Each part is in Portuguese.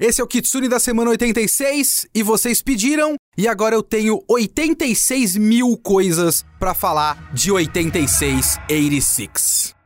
Esse é o Kitsune da semana 86 e vocês pediram e agora eu tenho 86 mil coisas pra falar de 86 86.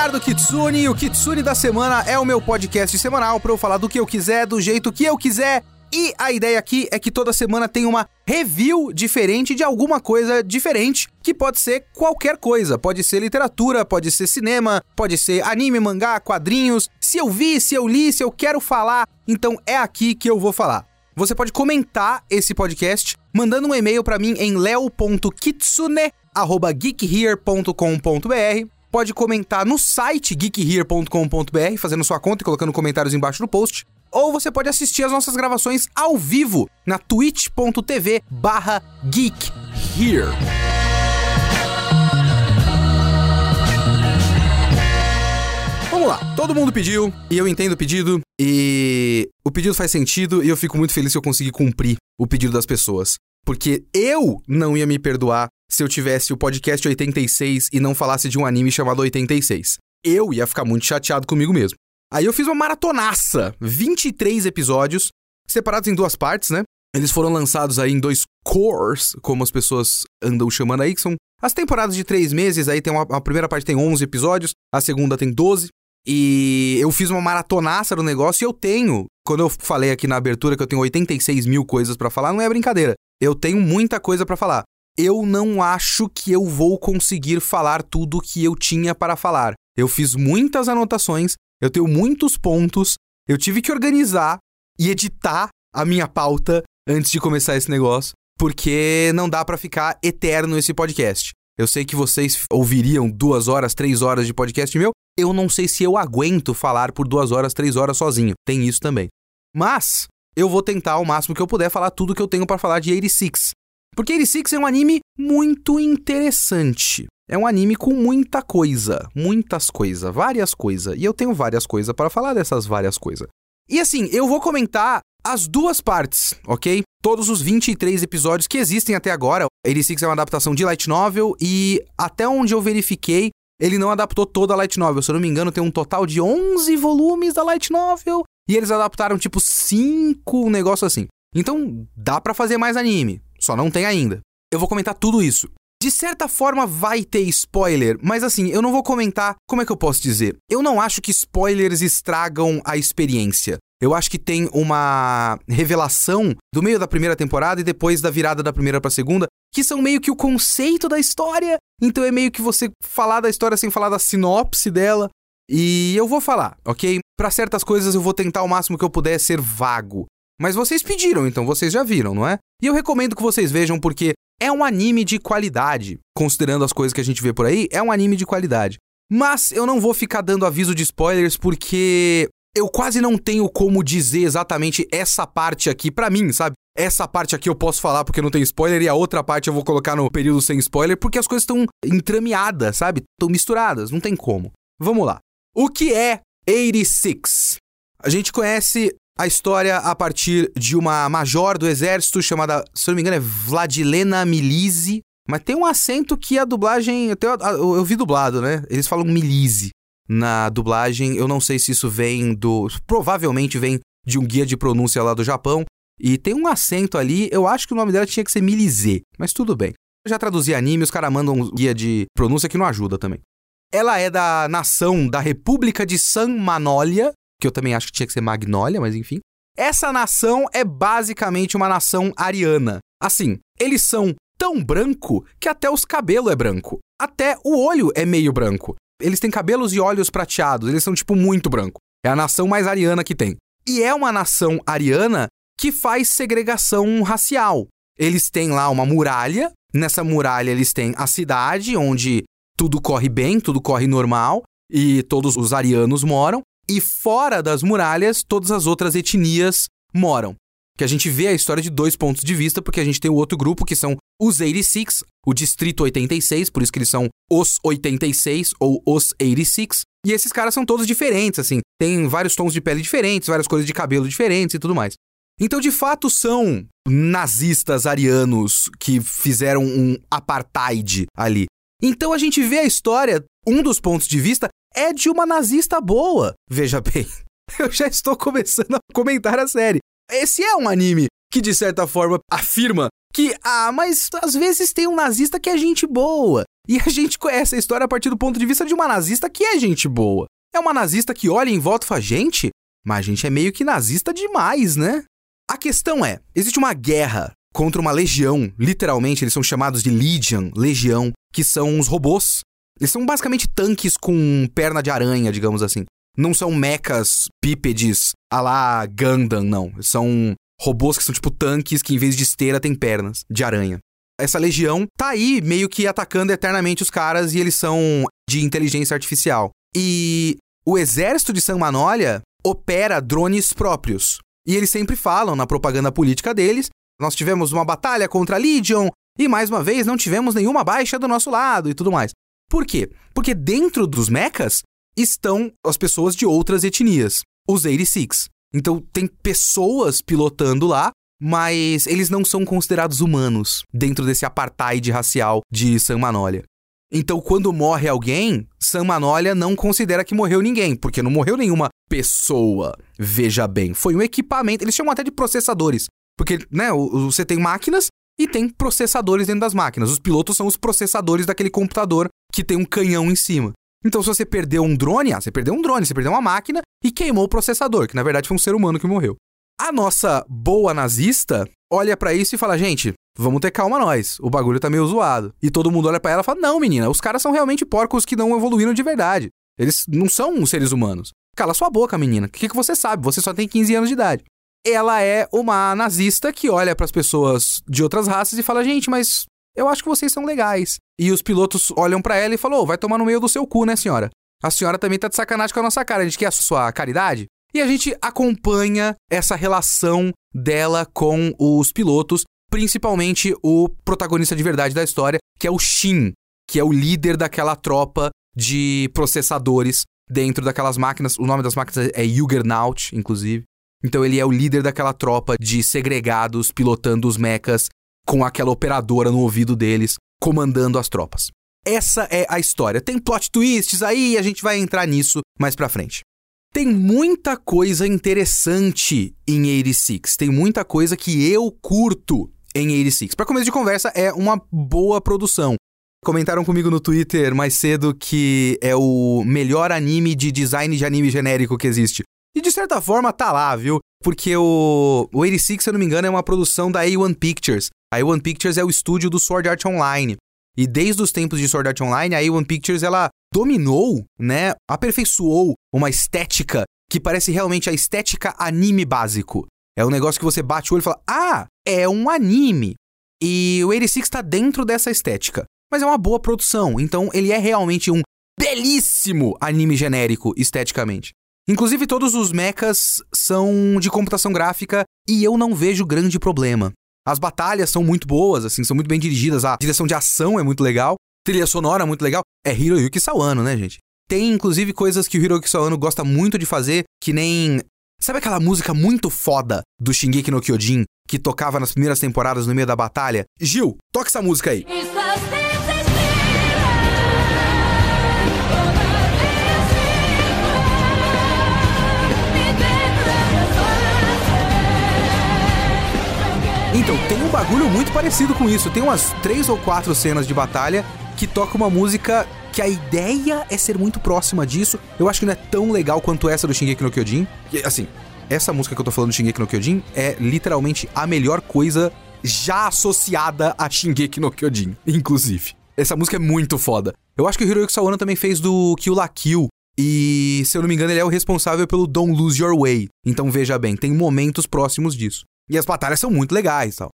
Eu sou o Leonardo Kitsune e o Kitsune da Semana é o meu podcast semanal para eu falar do que eu quiser, do jeito que eu quiser. E a ideia aqui é que toda semana tem uma review diferente de alguma coisa diferente, que pode ser qualquer coisa. Pode ser literatura, pode ser cinema, pode ser anime, mangá, quadrinhos. Se eu vi, se eu li, se eu quero falar, então é aqui que eu vou falar. Você pode comentar esse podcast mandando um e-mail para mim em leo.kitsune@geekhere.com.br pode comentar no site geekhere.com.br, fazendo sua conta e colocando comentários embaixo do post. Ou você pode assistir as nossas gravações ao vivo na twitch.tv barra geekhere. Vamos lá, todo mundo pediu, e eu entendo o pedido, e o pedido faz sentido, e eu fico muito feliz se eu conseguir cumprir o pedido das pessoas. Porque eu não ia me perdoar se eu tivesse o podcast 86 e não falasse de um anime chamado 86. Eu ia ficar muito chateado comigo mesmo. Aí eu fiz uma maratonaça, 23 episódios, separados em duas partes, né? Eles foram lançados aí em dois cores, como as pessoas andam chamando aí, que são as temporadas de três meses. Aí tem uma, a primeira parte tem 11 episódios, a segunda tem 12. E eu fiz uma maratonaça no negócio e eu tenho, quando eu falei aqui na abertura que eu tenho 86 mil coisas para falar, não é brincadeira. Eu tenho muita coisa para falar. Eu não acho que eu vou conseguir falar tudo que eu tinha para falar. Eu fiz muitas anotações, eu tenho muitos pontos, eu tive que organizar e editar a minha pauta antes de começar esse negócio, porque não dá para ficar eterno esse podcast. Eu sei que vocês ouviriam duas horas, três horas de podcast meu. Eu não sei se eu aguento falar por duas horas, três horas sozinho. Tem isso também. Mas eu vou tentar ao máximo que eu puder falar tudo que eu tenho para falar de 86. Porque 86 é um anime muito interessante. É um anime com muita coisa, muitas coisas, várias coisas. E eu tenho várias coisas para falar dessas várias coisas. E assim, eu vou comentar as duas partes, ok? Todos os 23 episódios que existem até agora. 86 é uma adaptação de light novel e até onde eu verifiquei, ele não adaptou toda a light novel. Se eu não me engano, tem um total de 11 volumes da light novel e eles adaptaram tipo 5, um negócio assim. Então, dá para fazer mais anime, só não tem ainda. Eu vou comentar tudo isso. De certa forma vai ter spoiler, mas assim, eu não vou comentar, como é que eu posso dizer? Eu não acho que spoilers estragam a experiência. Eu acho que tem uma revelação do meio da primeira temporada e depois da virada da primeira pra segunda, que são meio que o conceito da história. Então é meio que você falar da história sem falar da sinopse dela. E eu vou falar, ok? Para certas coisas eu vou tentar o máximo que eu puder ser vago. Mas vocês pediram, então vocês já viram, não é? E eu recomendo que vocês vejam porque é um anime de qualidade. Considerando as coisas que a gente vê por aí, é um anime de qualidade. Mas eu não vou ficar dando aviso de spoilers porque eu quase não tenho como dizer exatamente essa parte aqui pra mim, sabe? Essa parte aqui eu posso falar porque não tem spoiler e a outra parte eu vou colocar no período sem spoiler porque as coisas estão entrameadas, sabe? Estão misturadas, não tem como. Vamos lá. O que é 86? A gente conhece a história a partir de uma major do exército chamada, se não me engano, é Vladilena Milise. Mas tem um acento que a dublagem. Eu, tenho, eu, eu vi dublado, né? Eles falam Milise na dublagem. Eu não sei se isso vem do. Provavelmente vem de um guia de pronúncia lá do Japão. E tem um acento ali, eu acho que o nome dela tinha que ser Milise, mas tudo bem. Eu já traduzi anime, os caras mandam um guia de pronúncia que não ajuda também. Ela é da nação da República de San Manolha, que eu também acho que tinha que ser Magnólia, mas enfim. Essa nação é basicamente uma nação ariana. Assim, eles são tão branco que até os cabelos é branco. Até o olho é meio branco. Eles têm cabelos e olhos prateados, eles são tipo muito branco. É a nação mais ariana que tem. E é uma nação ariana que faz segregação racial. Eles têm lá uma muralha, nessa muralha eles têm a cidade onde tudo corre bem, tudo corre normal e todos os arianos moram, e fora das muralhas todas as outras etnias moram. Que a gente vê a história de dois pontos de vista, porque a gente tem o outro grupo que são os 86, o Distrito 86, por isso que eles são os 86 ou os 86, E esses caras são todos diferentes, assim. Tem vários tons de pele diferentes, várias cores de cabelo diferentes e tudo mais. Então, de fato, são nazistas arianos que fizeram um apartheid ali. Então a gente vê a história, um dos pontos de vista é de uma nazista boa. Veja bem, eu já estou começando a comentar a série. Esse é um anime que, de certa forma, afirma que, ah, mas às vezes tem um nazista que é gente boa. E a gente conhece a história a partir do ponto de vista de uma nazista que é gente boa. É uma nazista que olha em volta e fala, gente, mas a gente é meio que nazista demais, né? A questão é, existe uma guerra contra uma legião, literalmente eles são chamados de Legion, legião, que são os robôs. Eles são basicamente tanques com perna de aranha, digamos assim. Não são mechas bípedes a lá Gundam, não. São robôs que são tipo tanques que em vez de esteira tem pernas de aranha. Essa legião tá aí meio que atacando eternamente os caras e eles são de inteligência artificial. E o exército de San Manolha opera drones próprios. E eles sempre falam na propaganda política deles: nós tivemos uma batalha contra a Legion e mais uma vez não tivemos nenhuma baixa do nosso lado e tudo mais. Por quê? Porque dentro dos mechas estão as pessoas de outras etnias, os 86. Então tem pessoas pilotando lá, mas eles não são considerados humanos dentro desse apartheid racial de San Manolha. Então, quando morre alguém, San Manolha não considera que morreu ninguém, porque não morreu nenhuma pessoa. Veja bem, foi um equipamento. Eles chamam até de processadores, porque né, você tem máquinas e tem processadores dentro das máquinas. Os pilotos são os processadores daquele computador que tem um canhão em cima. Então, se você perdeu um drone, ah, você perdeu um drone, você perdeu uma máquina e queimou o processador, que na verdade foi um ser humano que morreu. A nossa boa nazista olha para isso e fala: gente, vamos ter calma nós, o bagulho tá meio zoado. E todo mundo olha para ela e fala: não, menina, os caras são realmente porcos que não evoluíram de verdade. Eles não são seres humanos. Cala sua boca, menina. O que, que você sabe? Você só tem 15 anos de idade. Ela é uma nazista que olha para as pessoas de outras raças e fala: gente, mas eu acho que vocês são legais. E os pilotos olham para ela e falam: oh, vai tomar no meio do seu cu, né, senhora? A senhora também tá de sacanagem com a nossa cara. A gente quer a sua caridade? E a gente acompanha essa relação dela com os pilotos, principalmente o protagonista de verdade da história, que é o Shin, que é o líder daquela tropa de processadores dentro daquelas máquinas. O nome das máquinas é Juggernaut, inclusive. Então ele é o líder daquela tropa de segregados pilotando os mechas com aquela operadora no ouvido deles, comandando as tropas. Essa é a história. Tem plot twists aí a gente vai entrar nisso mais pra frente. Tem muita coisa interessante em 86. Tem muita coisa que eu curto em 86. Para começo de conversa, é uma boa produção. Comentaram comigo no Twitter mais cedo que é o melhor anime de design de anime genérico que existe. E de certa forma tá lá, viu? Porque o, o 86, se eu não me engano, é uma produção da A1 Pictures. A A1 Pictures é o estúdio do Sword Art Online. E desde os tempos de Sword Art Online, a A1 Pictures ela dominou, né, aperfeiçoou uma estética que parece realmente a estética anime básico. É um negócio que você bate o olho e fala: "Ah, é um anime". E o 86 está dentro dessa estética. Mas é uma boa produção, então ele é realmente um belíssimo anime genérico esteticamente. Inclusive, todos os mechas são de computação gráfica e eu não vejo grande problema. As batalhas são muito boas, assim, são muito bem dirigidas, a direção de ação é muito legal, trilha sonora é muito legal. É Hiroyuki Sawano, né, gente? Tem, inclusive, coisas que o Hiroyuki Sawano gosta muito de fazer, que nem... Sabe aquela música muito foda do Shingeki no Kyojin, que tocava nas primeiras temporadas no meio da batalha? Gil, toca essa música aí. Então, tem um bagulho muito parecido com isso. Tem umas três ou quatro cenas de batalha que toca uma música que a ideia é ser muito próxima disso. Eu acho que não é tão legal quanto essa do Shingeki no Kyojin. E, assim, essa música que eu tô falando do Shingeki no Kyojin é literalmente a melhor coisa já associada a Shingeki no Kyojin, inclusive. Essa música é muito foda. Eu acho que o Hiroyuki Sawano também fez do Kill La Kill. E, se eu não me engano, ele é o responsável pelo Don't Lose Your Way. Então veja bem, tem momentos próximos disso. E as batalhas são muito legais tal.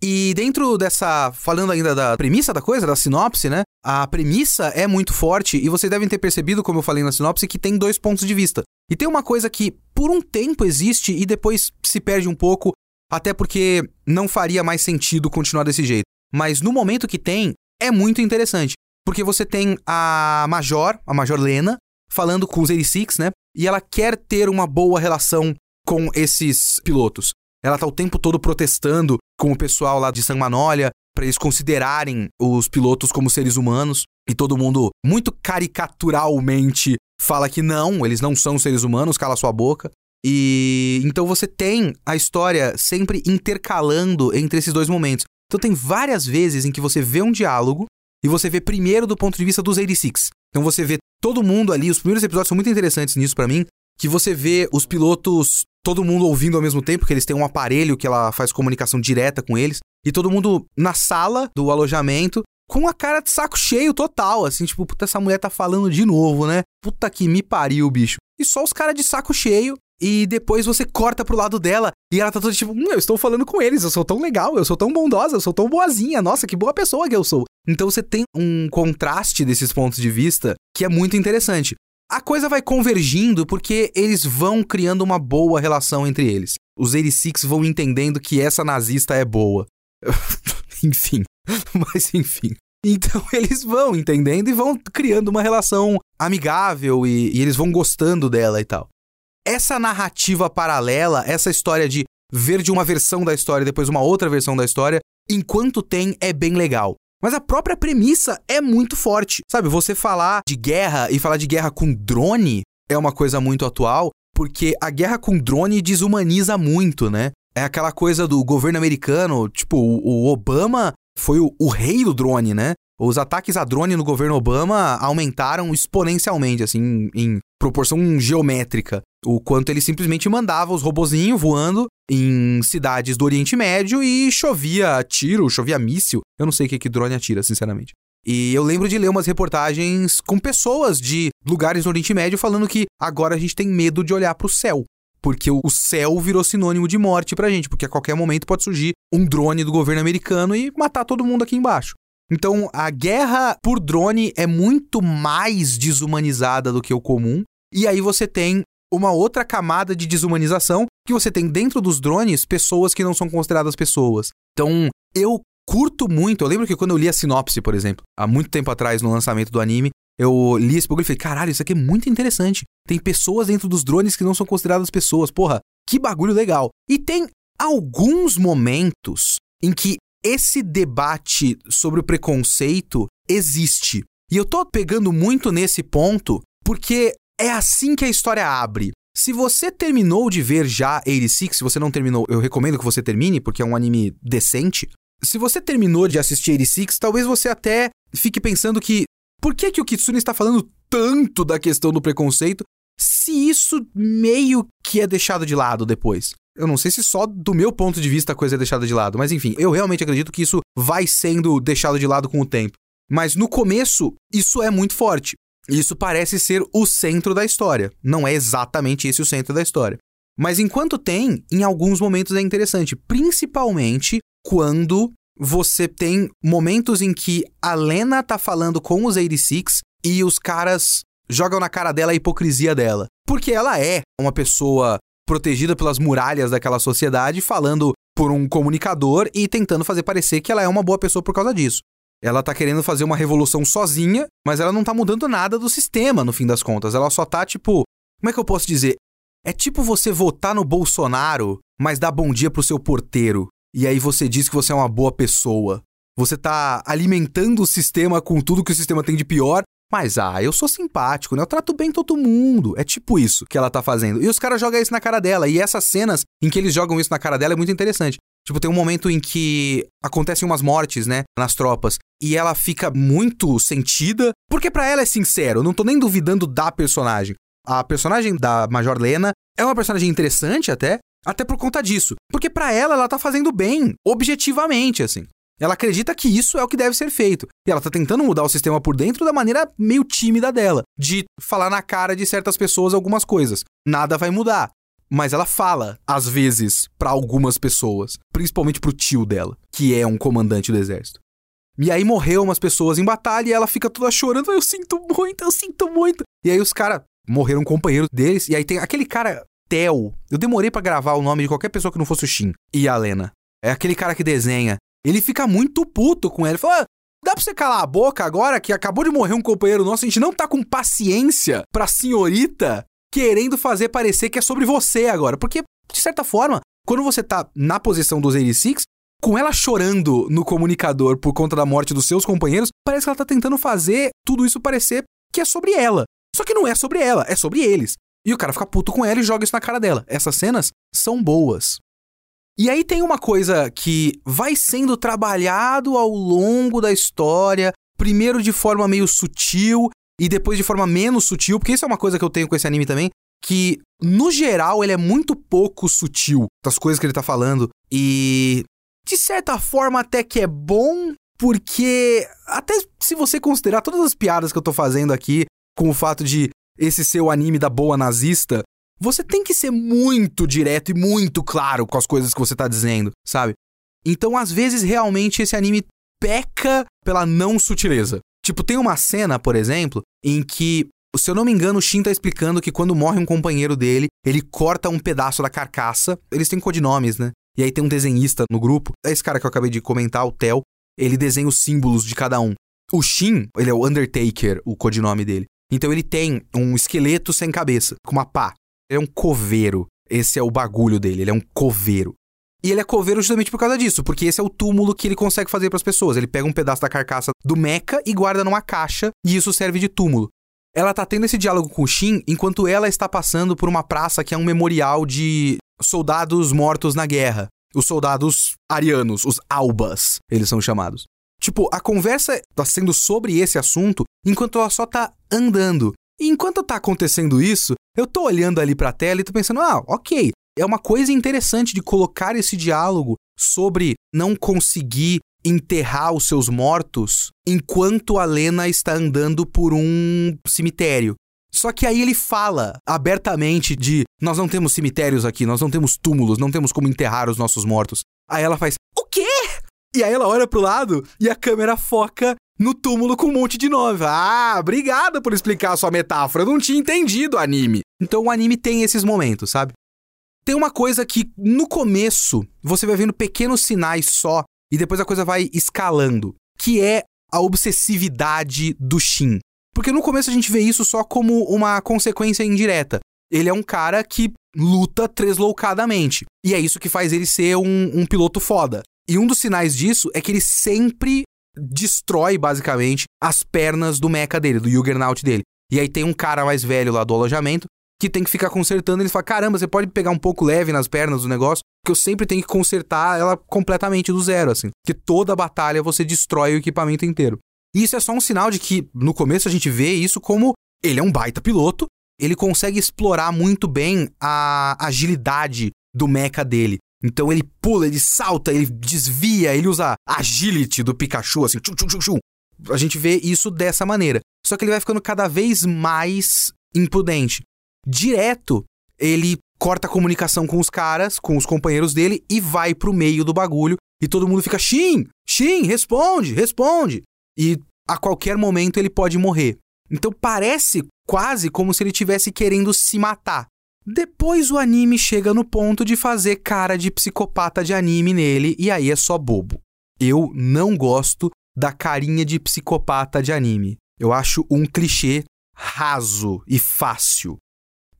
E dentro dessa. Falando ainda da premissa da coisa, da sinopse, né? A premissa é muito forte e vocês devem ter percebido, como eu falei na sinopse, que tem dois pontos de vista. E tem uma coisa que por um tempo existe e depois se perde um pouco, até porque não faria mais sentido continuar desse jeito. Mas no momento que tem, é muito interessante. Porque você tem a Major, a Major Lena, falando com os 86, né? E ela quer ter uma boa relação com esses pilotos. Ela tá o tempo todo protestando com o pessoal lá de San Manolha para eles considerarem os pilotos como seres humanos. E todo mundo, muito caricaturalmente, fala que não, eles não são seres humanos, cala sua boca. E então você tem a história sempre intercalando entre esses dois momentos. Então tem várias vezes em que você vê um diálogo e você vê primeiro do ponto de vista dos 86. Então você vê todo mundo ali, os primeiros episódios são muito interessantes nisso para mim, que você vê os pilotos, todo mundo ouvindo ao mesmo tempo, que eles têm um aparelho que ela faz comunicação direta com eles, e todo mundo na sala do alojamento com a cara de saco cheio total, assim, tipo, puta, essa mulher tá falando de novo, né? Puta que me pariu, bicho. E só os caras de saco cheio, e depois você corta pro lado dela e ela tá toda tipo, hum, eu estou falando com eles, eu sou tão legal, eu sou tão bondosa, eu sou tão boazinha, nossa, que boa pessoa que eu sou. Então você tem um contraste desses pontos de vista que é muito interessante. A coisa vai convergindo porque eles vão criando uma boa relação entre eles. Os 86 vão entendendo que essa nazista é boa. enfim, mas enfim. Então eles vão entendendo e vão criando uma relação amigável e, e eles vão gostando dela e tal essa narrativa paralela, essa história de ver de uma versão da história e depois uma outra versão da história, enquanto tem, é bem legal. Mas a própria premissa é muito forte. Sabe, você falar de guerra e falar de guerra com drone é uma coisa muito atual, porque a guerra com drone desumaniza muito, né? É aquela coisa do governo americano, tipo, o Obama foi o, o rei do drone, né? Os ataques a drone no governo Obama aumentaram exponencialmente, assim, em proporção geométrica. O quanto ele simplesmente mandava os robozinhos voando em cidades do Oriente Médio e chovia tiro, chovia míssil. Eu não sei o que, que drone atira, sinceramente. E eu lembro de ler umas reportagens com pessoas de lugares no Oriente Médio falando que agora a gente tem medo de olhar para o céu. Porque o céu virou sinônimo de morte pra gente, porque a qualquer momento pode surgir um drone do governo americano e matar todo mundo aqui embaixo. Então, a guerra por drone é muito mais desumanizada do que o comum. E aí você tem uma outra camada de desumanização que você tem dentro dos drones pessoas que não são consideradas pessoas. Então, eu curto muito. Eu lembro que quando eu li a sinopse, por exemplo, há muito tempo atrás no lançamento do anime, eu li esse bagulho e falei: caralho, isso aqui é muito interessante. Tem pessoas dentro dos drones que não são consideradas pessoas. Porra, que bagulho legal. E tem alguns momentos em que esse debate sobre o preconceito existe. E eu tô pegando muito nesse ponto porque é assim que a história abre. Se você terminou de ver já 86, se você não terminou, eu recomendo que você termine, porque é um anime decente. Se você terminou de assistir 86, talvez você até fique pensando que por que, que o Kitsune está falando tanto da questão do preconceito se isso meio que é deixado de lado depois? Eu não sei se só do meu ponto de vista a coisa é deixada de lado, mas enfim, eu realmente acredito que isso vai sendo deixado de lado com o tempo. Mas no começo, isso é muito forte. Isso parece ser o centro da história. Não é exatamente esse o centro da história. Mas enquanto tem, em alguns momentos é interessante, principalmente quando você tem momentos em que a Lena tá falando com os 86 e os caras jogam na cara dela a hipocrisia dela. Porque ela é uma pessoa protegida pelas muralhas daquela sociedade, falando por um comunicador e tentando fazer parecer que ela é uma boa pessoa por causa disso. Ela tá querendo fazer uma revolução sozinha, mas ela não tá mudando nada do sistema, no fim das contas. Ela só tá, tipo. Como é que eu posso dizer? É tipo você votar no Bolsonaro, mas dar bom dia pro seu porteiro. E aí você diz que você é uma boa pessoa. Você tá alimentando o sistema com tudo que o sistema tem de pior, mas, ah, eu sou simpático, né? Eu trato bem todo mundo. É tipo isso que ela tá fazendo. E os caras jogam isso na cara dela. E essas cenas em que eles jogam isso na cara dela é muito interessante. Tipo, tem um momento em que acontecem umas mortes, né, nas tropas, e ela fica muito sentida, porque para ela é sincero, não tô nem duvidando da personagem. A personagem da Major Lena é uma personagem interessante até, até por conta disso. Porque para ela ela tá fazendo bem, objetivamente, assim. Ela acredita que isso é o que deve ser feito. E ela tá tentando mudar o sistema por dentro da maneira meio tímida dela, de falar na cara de certas pessoas algumas coisas. Nada vai mudar. Mas ela fala, às vezes, para algumas pessoas, principalmente pro tio dela, que é um comandante do exército. E aí morreu umas pessoas em batalha e ela fica toda chorando. Eu sinto muito, eu sinto muito. E aí os caras morreram companheiros deles. E aí tem aquele cara, Theo. Eu demorei para gravar o nome de qualquer pessoa que não fosse o Shin e a Lena. É aquele cara que desenha. Ele fica muito puto com ela. Ele fala: ah, Dá pra você calar a boca agora que acabou de morrer um companheiro nosso, a gente não tá com paciência pra senhorita querendo fazer parecer que é sobre você agora. Porque, de certa forma, quando você tá na posição dos 86, com ela chorando no comunicador por conta da morte dos seus companheiros, parece que ela tá tentando fazer tudo isso parecer que é sobre ela. Só que não é sobre ela, é sobre eles. E o cara fica puto com ela e joga isso na cara dela. Essas cenas são boas. E aí tem uma coisa que vai sendo trabalhado ao longo da história, primeiro de forma meio sutil e depois de forma menos sutil, porque isso é uma coisa que eu tenho com esse anime também, que no geral ele é muito pouco sutil das coisas que ele tá falando e de certa forma até que é bom, porque até se você considerar todas as piadas que eu tô fazendo aqui com o fato de esse ser o anime da boa nazista, você tem que ser muito direto e muito claro com as coisas que você tá dizendo, sabe? Então, às vezes, realmente esse anime peca pela não sutileza. Tipo, tem uma cena, por exemplo, em que, se eu não me engano, o Shin tá explicando que quando morre um companheiro dele, ele corta um pedaço da carcaça. Eles têm codinomes, né? E aí tem um desenhista no grupo. É esse cara que eu acabei de comentar, o Theo. Ele desenha os símbolos de cada um. O Shin, ele é o Undertaker, o codinome dele. Então ele tem um esqueleto sem cabeça, com uma pá. Ele é um coveiro. Esse é o bagulho dele, ele é um coveiro. E ele é coveiro justamente por causa disso, porque esse é o túmulo que ele consegue fazer para as pessoas. Ele pega um pedaço da carcaça do meca e guarda numa caixa, e isso serve de túmulo. Ela tá tendo esse diálogo com o Shin enquanto ela está passando por uma praça que é um memorial de soldados mortos na guerra. Os soldados arianos, os albas, eles são chamados. Tipo, a conversa tá sendo sobre esse assunto enquanto ela só tá andando. E enquanto tá acontecendo isso, eu tô olhando ali pra tela e tô pensando, ah, ok, é uma coisa interessante de colocar esse diálogo sobre não conseguir enterrar os seus mortos enquanto a Lena está andando por um cemitério. Só que aí ele fala abertamente de nós não temos cemitérios aqui, nós não temos túmulos, não temos como enterrar os nossos mortos. Aí ela faz: "O quê?" E aí ela olha pro lado e a câmera foca no túmulo com um monte de nove. Ah, obrigada por explicar a sua metáfora. Eu não tinha entendido o anime. Então o anime tem esses momentos, sabe? Tem uma coisa que no começo você vai vendo pequenos sinais só e depois a coisa vai escalando, que é a obsessividade do Shin. Porque no começo a gente vê isso só como uma consequência indireta. Ele é um cara que luta tresloucadamente. E é isso que faz ele ser um, um piloto foda. E um dos sinais disso é que ele sempre destrói, basicamente, as pernas do mecha dele, do Juggernaut dele. E aí tem um cara mais velho lá do alojamento que tem que ficar consertando. Ele fala: caramba, você pode pegar um pouco leve nas pernas do negócio, que eu sempre tenho que consertar ela completamente do zero, assim. Que toda batalha você destrói o equipamento inteiro. E isso é só um sinal de que, no começo, a gente vê isso como ele é um baita piloto, ele consegue explorar muito bem a agilidade do mecha dele. Então ele pula, ele salta, ele desvia, ele usa agility do Pikachu, assim, tchum, tchum, tchum, tchum. A gente vê isso dessa maneira. Só que ele vai ficando cada vez mais imprudente. Direto, ele corta a comunicação com os caras, com os companheiros dele e vai pro meio do bagulho. E todo mundo fica, Shin, Shin, responde, responde. E a qualquer momento ele pode morrer. Então parece quase como se ele estivesse querendo se matar. Depois o anime chega no ponto de fazer cara de psicopata de anime nele, e aí é só bobo. Eu não gosto da carinha de psicopata de anime. Eu acho um clichê raso e fácil.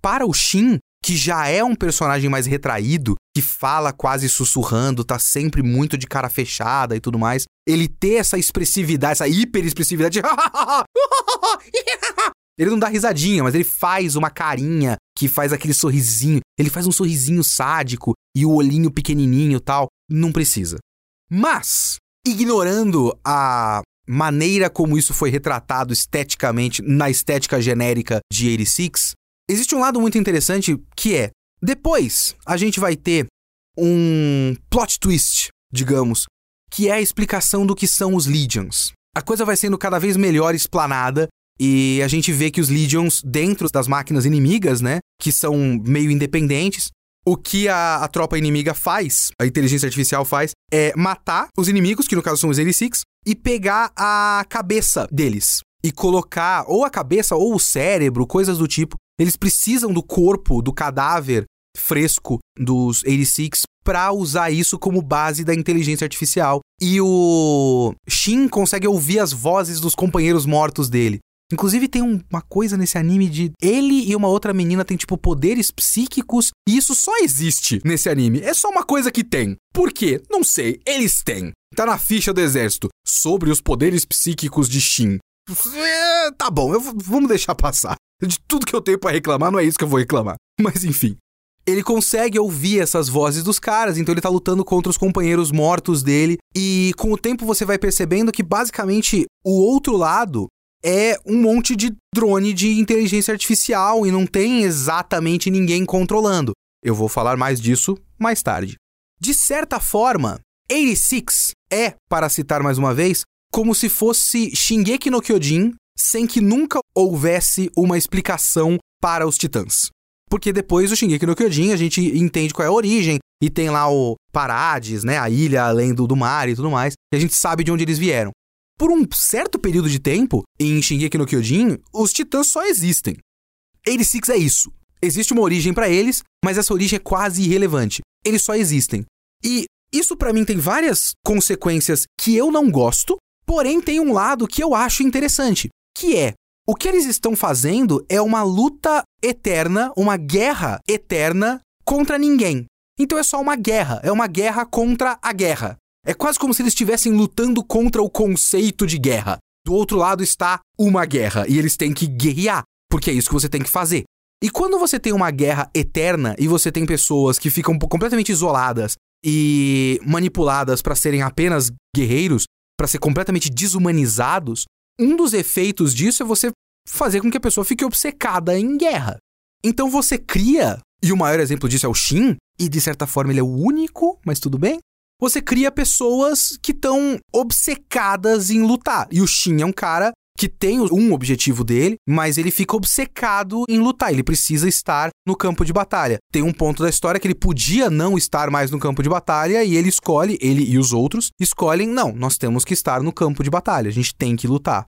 Para o Shin, que já é um personagem mais retraído, que fala quase sussurrando, tá sempre muito de cara fechada e tudo mais, ele ter essa expressividade, essa hiper expressividade. ele não dá risadinha, mas ele faz uma carinha que faz aquele sorrisinho. Ele faz um sorrisinho sádico e o olhinho pequenininho tal. Não precisa. Mas, ignorando a maneira como isso foi retratado esteticamente na estética genérica de 86, existe um lado muito interessante que é: depois a gente vai ter um plot twist, digamos, que é a explicação do que são os Legions. A coisa vai sendo cada vez melhor explanada e a gente vê que os Legions, dentro das máquinas inimigas, né, que são meio independentes, o que a, a, tropa inimiga faz, a inteligência artificial faz, é matar os inimigos, que no caso são os 86, e pegar a cabeça deles. E colocar ou a cabeça ou o cérebro, coisas do tipo. Eles precisam do corpo, do cadáver fresco dos 86 pra usar isso como base da inteligência artificial. E o Shin consegue ouvir as vozes dos companheiros mortos dele. Inclusive tem um- uma coisa nesse anime de ele e uma outra menina têm tipo poderes psíquicos e isso só existe nesse anime. É só uma coisa que tem. Por quê? Não sei. Eles têm. Tá na ficha do exército sobre os poderes psíquicos de Shin. É, tá bom, eu, vamos deixar passar. De tudo que eu tenho pra reclamar, não é isso que eu vou reclamar. Mas enfim. Ele consegue ouvir essas vozes dos caras, então ele tá lutando contra os companheiros mortos dele. E com o tempo você vai percebendo que basicamente o outro lado é um monte de drone de inteligência artificial e não tem exatamente ninguém controlando. Eu vou falar mais disso mais tarde. De certa forma, 86 é, para citar mais uma vez, como se fosse Shingeki no Kyojin sem que nunca houvesse uma explicação para os titãs. Porque depois do Shingeki no Kyojin a gente entende qual é a origem e tem lá o Parades, né, a ilha além do, do mar e tudo mais, e a gente sabe de onde eles vieram. Por um certo período de tempo, em Shingeki no Kyojin, os titãs só existem. 86 é isso. Existe uma origem pra eles, mas essa origem é quase irrelevante. Eles só existem. E isso pra mim tem várias consequências que eu não gosto, porém tem um lado que eu acho interessante, que é o que eles estão fazendo é uma luta eterna, uma guerra eterna contra ninguém. Então é só uma guerra, é uma guerra contra a guerra. É quase como se eles estivessem lutando contra o conceito de guerra. Do outro lado está uma guerra e eles têm que guerrear, porque é isso que você tem que fazer. E quando você tem uma guerra eterna e você tem pessoas que ficam completamente isoladas e manipuladas para serem apenas guerreiros, para ser completamente desumanizados, um dos efeitos disso é você fazer com que a pessoa fique obcecada em guerra. Então você cria, e o maior exemplo disso é o Shin, e de certa forma ele é o único, mas tudo bem. Você cria pessoas que estão obcecadas em lutar. E o Shin é um cara que tem um objetivo dele, mas ele fica obcecado em lutar. Ele precisa estar no campo de batalha. Tem um ponto da história que ele podia não estar mais no campo de batalha e ele escolhe, ele e os outros escolhem, não, nós temos que estar no campo de batalha, a gente tem que lutar.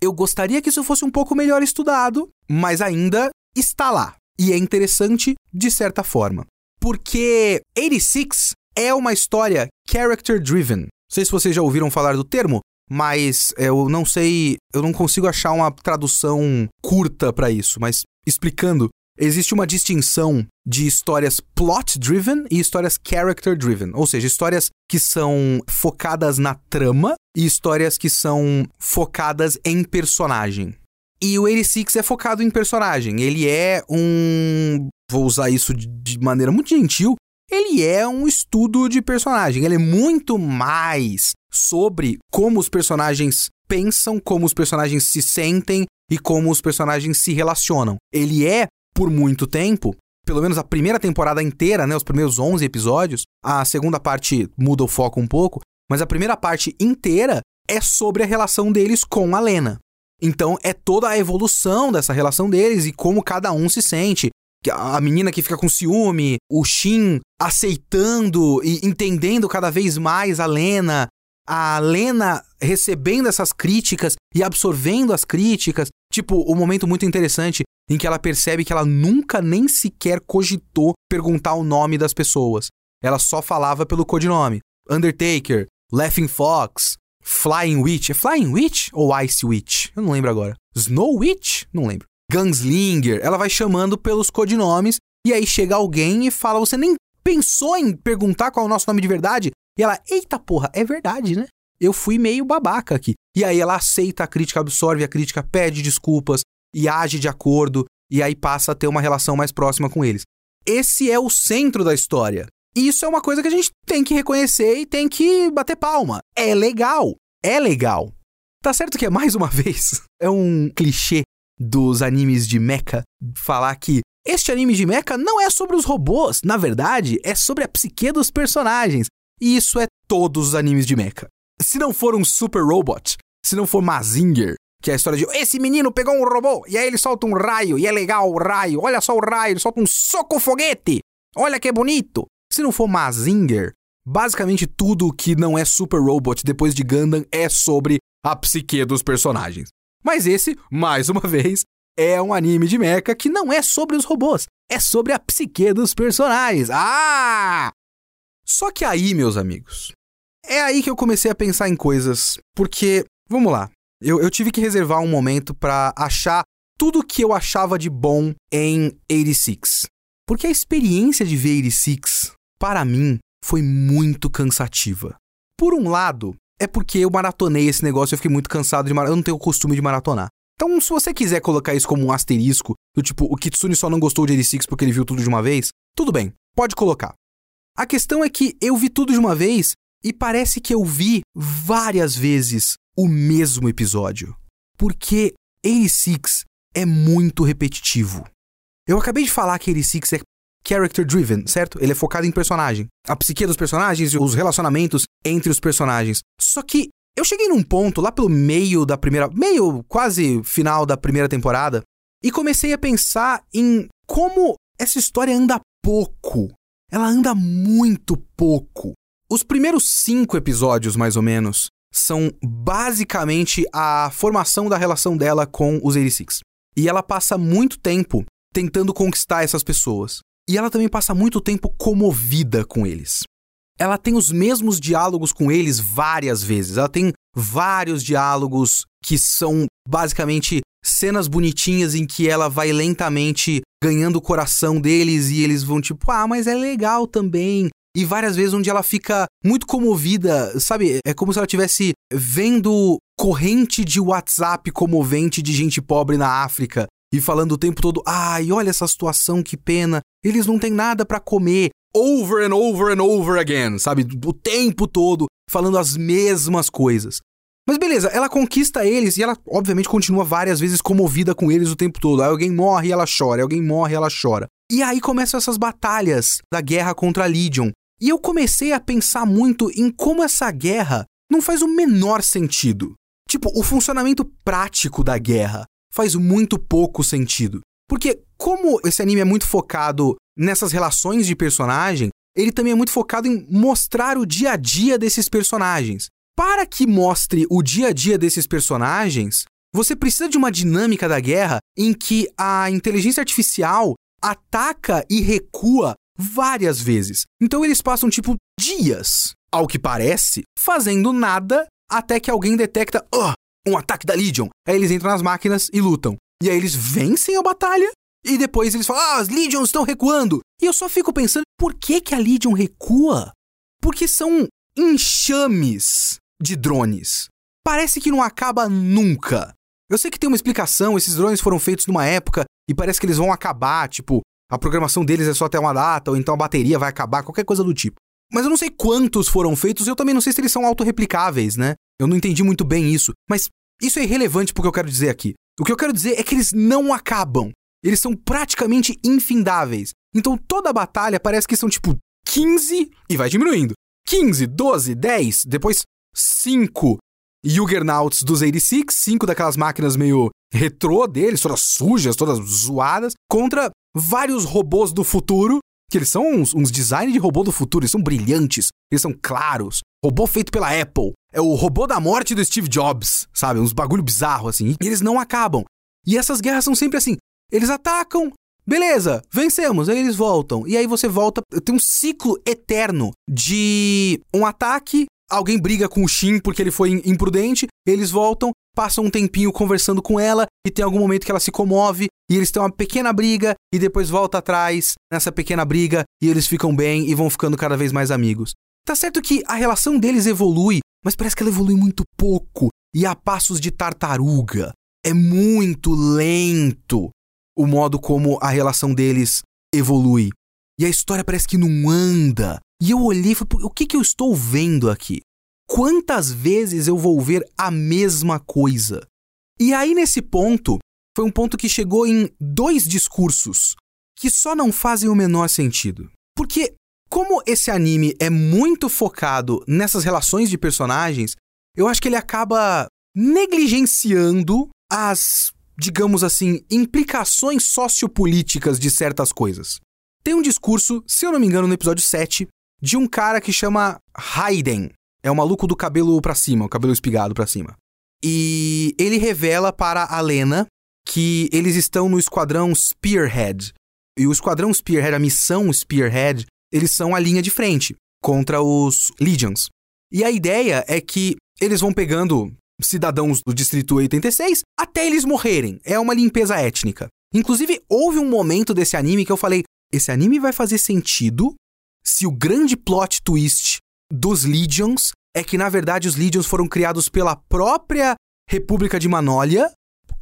Eu gostaria que isso fosse um pouco melhor estudado, mas ainda está lá. E é interessante de certa forma. Porque 86 é uma história character driven. Não sei se vocês já ouviram falar do termo, mas eu não sei, eu não consigo achar uma tradução curta para isso, mas explicando, existe uma distinção de histórias plot driven e histórias character driven, ou seja, histórias que são focadas na trama e histórias que são focadas em personagem. E o 86 é focado em personagem. Ele é um. Vou usar isso de- de maneira muito gentil. Ele é um estudo de personagem. Ele é muito mais sobre como os personagens pensam, como os personagens se sentem e como os personagens se relacionam. Ele é, por muito tempo, pelo menos a primeira temporada inteira, né, os primeiros 11 episódios, a segunda parte muda o foco um pouco, mas a primeira parte inteira é sobre a relação deles com a Lena. Então é toda a evolução dessa relação deles e como cada um se sente. A menina que fica com ciúme, o Shin aceitando e entendendo cada vez mais a Lena, a Lena recebendo essas críticas e absorvendo as críticas. Tipo, um momento muito interessante em que ela percebe que ela nunca nem sequer cogitou perguntar o nome das pessoas. Ela só falava pelo codinome. Undertaker, Laughing Fox, Flying Witch. É Flying Witch ou Ice Witch? Eu não lembro agora. Snow Witch? Não lembro. Gunslinger. Ela vai chamando pelos codinomes e aí chega alguém e fala: Você nem pensou em perguntar qual é o nosso nome de verdade? E ela: Eita porra, é verdade, né? Eu fui meio babaca aqui. E aí ela aceita a crítica, absorve a crítica, pede desculpas e age de acordo. E aí passa a ter uma relação mais próxima com eles. Esse é o centro da história. E isso é uma coisa que a gente tem que reconhecer e tem que bater palma. É legal. É legal. Tá certo que é mais uma vez, é um clichê dos animes de mecha falar que este anime de mecha não é sobre os robôs, na verdade, é sobre a psique dos personagens. E isso é todos os animes de mecha. Se não for um Super Robot, se não for Mazinger, que é a história de esse menino pegou um robô e aí ele solta um raio e é legal o raio, olha só o raio, ele solta um soco foguete, olha que bonito. Se não for Mazinger, basicamente tudo que não é Super Robot depois de Gundam é sobre a psique dos personagens. Mas esse, mais uma vez, é um anime de mecha que não é sobre os robôs, é sobre a psique dos personagens. Ah! Só que aí, meus amigos, é aí que eu comecei a pensar em coisas, porque, vamos lá, eu, eu tive que reservar um momento para achar tudo que eu achava de bom em 86. Porque a experiência de ver 86, para mim, foi muito cansativa. Por um lado, é porque eu maratonei esse negócio eu fiquei muito cansado de maratonar. Eu não tenho o costume de maratonar. Então, se você quiser colocar isso como um asterisco, do tipo, o Kitsune só não gostou de 86 porque ele viu tudo de uma vez, tudo bem, pode colocar. A questão é que eu vi tudo de uma vez e parece que eu vi várias vezes o mesmo episódio. Porque 86 é muito repetitivo. Eu acabei de falar que 86 é character driven, certo? Ele é focado em personagem. A psique dos personagens e os relacionamentos entre os personagens. Só que eu cheguei num ponto lá pelo meio da primeira, meio quase final da primeira temporada, e comecei a pensar em como essa história anda pouco. Ela anda muito pouco. Os primeiros cinco episódios, mais ou menos, são basicamente a formação da relação dela com os 86. E ela passa muito tempo tentando conquistar essas pessoas. E ela também passa muito tempo comovida com eles. Ela tem os mesmos diálogos com eles várias vezes. Ela tem vários diálogos que são basicamente cenas bonitinhas em que ela vai lentamente ganhando o coração deles e eles vão tipo, ah, mas é legal também. E várias vezes onde ela fica muito comovida, sabe? É como se ela estivesse vendo corrente de WhatsApp comovente de gente pobre na África e falando o tempo todo: "Ai, olha essa situação, que pena. Eles não têm nada para comer." Over and over and over again, sabe? O tempo todo falando as mesmas coisas. Mas beleza, ela conquista eles e ela, obviamente, continua várias vezes comovida com eles o tempo todo. Aí alguém morre e ela chora, alguém morre e ela chora. E aí começam essas batalhas da guerra contra a Legion. E eu comecei a pensar muito em como essa guerra não faz o menor sentido. Tipo, o funcionamento prático da guerra faz muito pouco sentido. Porque, como esse anime é muito focado nessas relações de personagem, ele também é muito focado em mostrar o dia a dia desses personagens. Para que mostre o dia a dia desses personagens, você precisa de uma dinâmica da guerra em que a inteligência artificial ataca e recua várias vezes. Então eles passam tipo dias, ao que parece, fazendo nada até que alguém detecta oh, um ataque da Legion. Aí eles entram nas máquinas e lutam. E aí eles vencem a batalha e depois eles falam: "Ah, as Legions estão recuando". E eu só fico pensando, por que que a Legion recua? Porque são enxames de drones. Parece que não acaba nunca. Eu sei que tem uma explicação, esses drones foram feitos numa época e parece que eles vão acabar, tipo, a programação deles é só até uma data, ou então a bateria vai acabar, qualquer coisa do tipo. Mas eu não sei quantos foram feitos, eu também não sei se eles são autorreplicáveis, né? Eu não entendi muito bem isso, mas isso é irrelevante porque eu quero dizer aqui. O que eu quero dizer é que eles não acabam. Eles são praticamente infindáveis. Então toda a batalha parece que são tipo 15 e vai diminuindo. 15, 12, 10, depois 5 Juggernauts dos 86, 5 daquelas máquinas meio retrô deles, todas sujas, todas zoadas, contra vários robôs do futuro, que eles são uns, uns designs de robô do futuro, eles são brilhantes, eles são claros. Robô feito pela Apple. É o robô da morte do Steve Jobs, sabe? Uns bagulho bizarro assim. E eles não acabam. E essas guerras são sempre assim. Eles atacam, beleza, vencemos, aí eles voltam. E aí você volta, tem um ciclo eterno de um ataque, alguém briga com o Shin porque ele foi imprudente, eles voltam, passam um tempinho conversando com ela e tem algum momento que ela se comove e eles têm uma pequena briga e depois volta atrás nessa pequena briga e eles ficam bem e vão ficando cada vez mais amigos. Tá certo que a relação deles evolui, mas parece que ela evolui muito pouco e a passos de tartaruga. É muito lento o modo como a relação deles evolui. E a história parece que não anda. E eu olhei e falei, o que, que eu estou vendo aqui? Quantas vezes eu vou ver a mesma coisa? E aí, nesse ponto, foi um ponto que chegou em dois discursos que só não fazem o menor sentido. Porque, como esse anime é muito focado nessas relações de personagens, eu acho que ele acaba negligenciando as, digamos assim, implicações sociopolíticas de certas coisas. Tem um discurso, se eu não me engano, no episódio 7, de um cara que chama Hayden. É o maluco do cabelo pra cima, o cabelo espigado pra cima. E ele revela para a Lena que eles estão no esquadrão Spearhead. E o esquadrão Spearhead, a missão Spearhead, eles são a linha de frente. contra os Legions. E a ideia é que eles vão pegando cidadãos do Distrito 86 até eles morrerem. É uma limpeza étnica. Inclusive, houve um momento desse anime que eu falei: esse anime vai fazer sentido se o grande plot twist dos Legions é que, na verdade, os Legions foram criados pela própria República de Manólia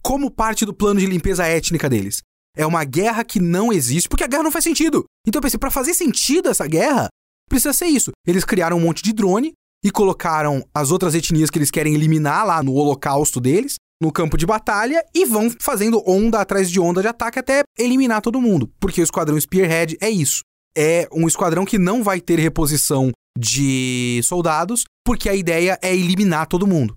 como parte do plano de limpeza étnica deles. É uma guerra que não existe, porque a guerra não faz sentido. Então eu pensei, para fazer sentido essa guerra, precisa ser isso. Eles criaram um monte de drone e colocaram as outras etnias que eles querem eliminar lá no holocausto deles, no campo de batalha, e vão fazendo onda atrás de onda de ataque até eliminar todo mundo. Porque o esquadrão Spearhead é isso. É um esquadrão que não vai ter reposição de soldados, porque a ideia é eliminar todo mundo.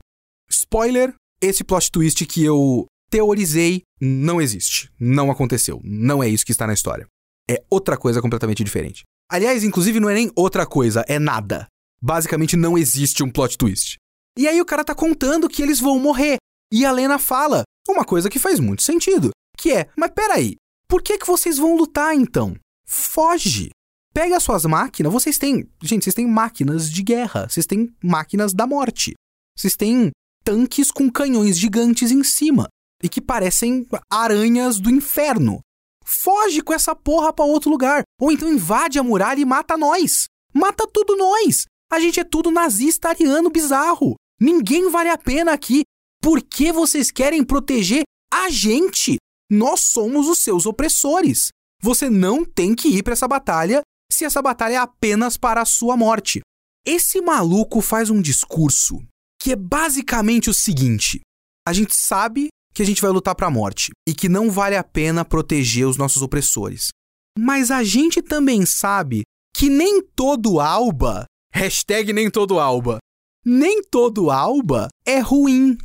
Spoiler: esse plot twist que eu teorizei não existe. Não aconteceu. Não é isso que está na história. É outra coisa completamente diferente. Aliás, inclusive, não é nem outra coisa, é nada. Basicamente, não existe um plot twist. E aí o cara tá contando que eles vão morrer. E a Lena fala uma coisa que faz muito sentido. Que é, mas peraí, por que, que vocês vão lutar então? Foge! Pega suas máquinas, vocês têm. Gente, vocês têm máquinas de guerra, vocês têm máquinas da morte. Vocês têm tanques com canhões gigantes em cima e que parecem aranhas do inferno. Foge com essa porra para outro lugar. Ou então invade a muralha e mata nós. Mata tudo nós. A gente é tudo nazista ariano bizarro. Ninguém vale a pena aqui. Por que vocês querem proteger a gente? Nós somos os seus opressores. Você não tem que ir para essa batalha se essa batalha é apenas para a sua morte. Esse maluco faz um discurso que é basicamente o seguinte: a gente sabe que a gente vai lutar para a morte e que não vale a pena proteger os nossos opressores. Mas a gente também sabe que nem todo Alba, hashtag nem todo Alba, nem todo Alba é ruim.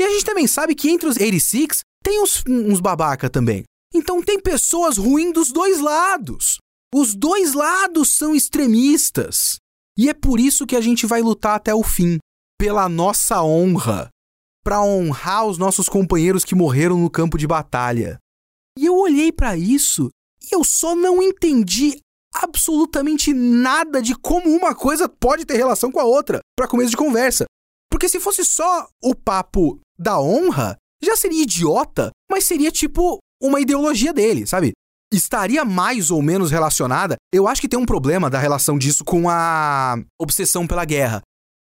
E a gente também sabe que entre os 86 tem uns, uns babaca também. Então tem pessoas ruins dos dois lados. Os dois lados são extremistas. E é por isso que a gente vai lutar até o fim pela nossa honra, para honrar os nossos companheiros que morreram no campo de batalha. E eu olhei para isso e eu só não entendi absolutamente nada de como uma coisa pode ter relação com a outra para começo de conversa. Porque se fosse só o papo da honra, já seria idiota, mas seria tipo uma ideologia dele, sabe? Estaria mais ou menos relacionada. Eu acho que tem um problema da relação disso com a obsessão pela guerra.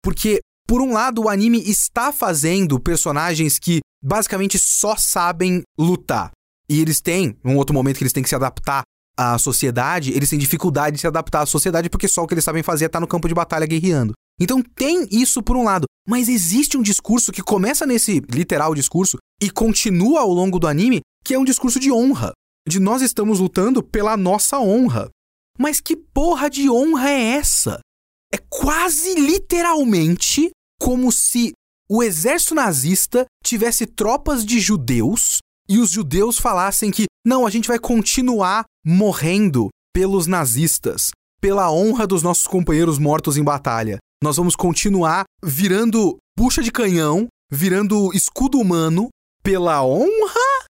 Porque por um lado, o anime está fazendo personagens que basicamente só sabem lutar. E eles têm, um outro momento que eles têm que se adaptar à sociedade, eles têm dificuldade de se adaptar à sociedade porque só o que eles sabem fazer é estar no campo de batalha guerreando. Então tem isso por um lado, mas existe um discurso que começa nesse literal discurso e continua ao longo do anime, que é um discurso de honra. De nós estamos lutando pela nossa honra. Mas que porra de honra é essa? É quase literalmente como se o exército nazista tivesse tropas de judeus e os judeus falassem que não, a gente vai continuar morrendo pelos nazistas, pela honra dos nossos companheiros mortos em batalha. Nós vamos continuar virando bucha de canhão, virando escudo humano pela honra?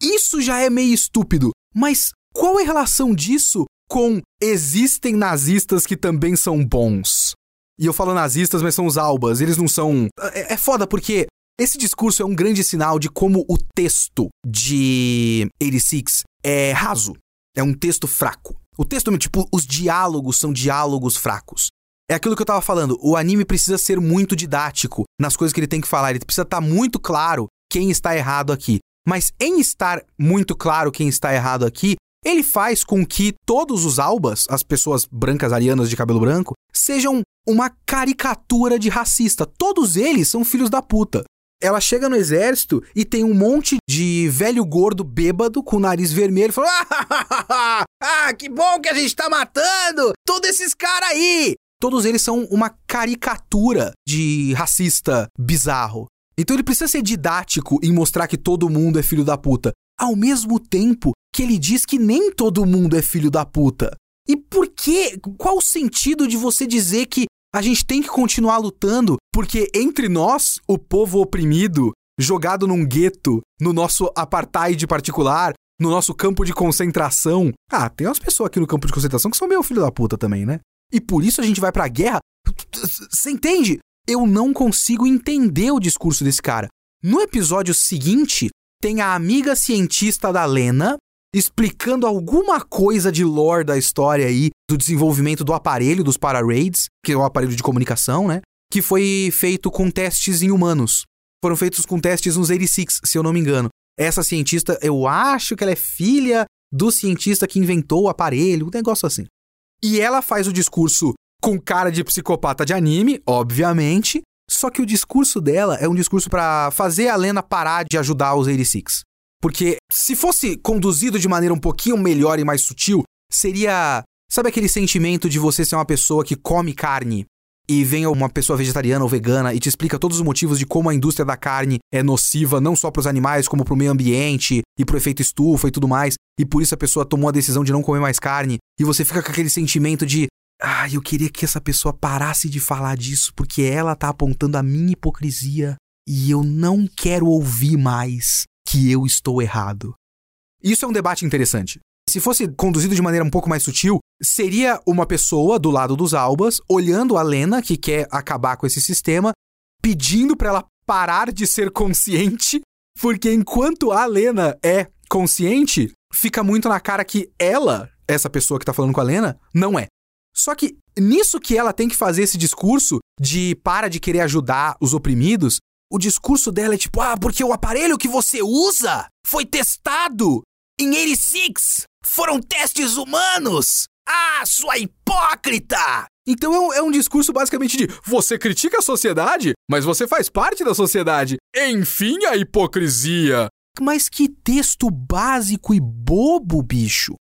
Isso já é meio estúpido, mas qual é a relação disso com existem nazistas que também são bons? E eu falo nazistas, mas são os albas, eles não são. É, é foda porque esse discurso é um grande sinal de como o texto de 86 é raso. É um texto fraco. O texto, tipo, os diálogos são diálogos fracos. É aquilo que eu tava falando, o anime precisa ser muito didático nas coisas que ele tem que falar, ele precisa estar tá muito claro quem está errado aqui. Mas em estar muito claro quem está errado aqui, ele faz com que todos os albas, as pessoas brancas arianas de cabelo branco, sejam uma caricatura de racista. Todos eles são filhos da puta. Ela chega no exército e tem um monte de velho gordo bêbado com o nariz vermelho fala: ah, ah, que bom que a gente tá matando todos esses caras aí! Todos eles são uma caricatura de racista bizarro. Então ele precisa ser didático em mostrar que todo mundo é filho da puta, ao mesmo tempo que ele diz que nem todo mundo é filho da puta. E por que? Qual o sentido de você dizer que a gente tem que continuar lutando porque entre nós, o povo oprimido, jogado num gueto, no nosso apartheid particular, no nosso campo de concentração. Ah, tem umas pessoas aqui no campo de concentração que são meio filho da puta também, né? e por isso a gente vai pra guerra. Você entende? Eu não consigo entender o discurso desse cara. No episódio seguinte, tem a amiga cientista da Lena explicando alguma coisa de lore da história aí, do desenvolvimento do aparelho dos Pararaids, que é o aparelho de comunicação, né? Que foi feito com testes em humanos. Foram feitos com testes nos 86, se eu não me engano. Essa cientista, eu acho que ela é filha do cientista que inventou o aparelho, um negócio assim. E ela faz o discurso com cara de psicopata de anime, obviamente, só que o discurso dela é um discurso para fazer a Lena parar de ajudar os 86. Porque se fosse conduzido de maneira um pouquinho melhor e mais sutil, seria. Sabe aquele sentimento de você ser uma pessoa que come carne e vem uma pessoa vegetariana ou vegana e te explica todos os motivos de como a indústria da carne é nociva não só para os animais, como para o meio ambiente e para o efeito estufa e tudo mais, e por isso a pessoa tomou a decisão de não comer mais carne, e você fica com aquele sentimento de ah, eu queria que essa pessoa parasse de falar disso porque ela tá apontando a minha hipocrisia e eu não quero ouvir mais que eu estou errado. Isso é um debate interessante. Se fosse conduzido de maneira um pouco mais sutil, seria uma pessoa do lado dos Albas olhando a Lena, que quer acabar com esse sistema, pedindo para ela parar de ser consciente, porque enquanto a Lena é consciente, fica muito na cara que ela, essa pessoa que tá falando com a Lena, não é. Só que nisso que ela tem que fazer esse discurso de para de querer ajudar os oprimidos, o discurso dela é tipo, ah, porque o aparelho que você usa foi testado em 86. Foram testes humanos. Ah, sua hipócrita! Então é um, é um, discurso basicamente de você critica a sociedade, mas você faz parte da sociedade. Enfim, a hipocrisia. Mas que texto básico e bobo, bicho.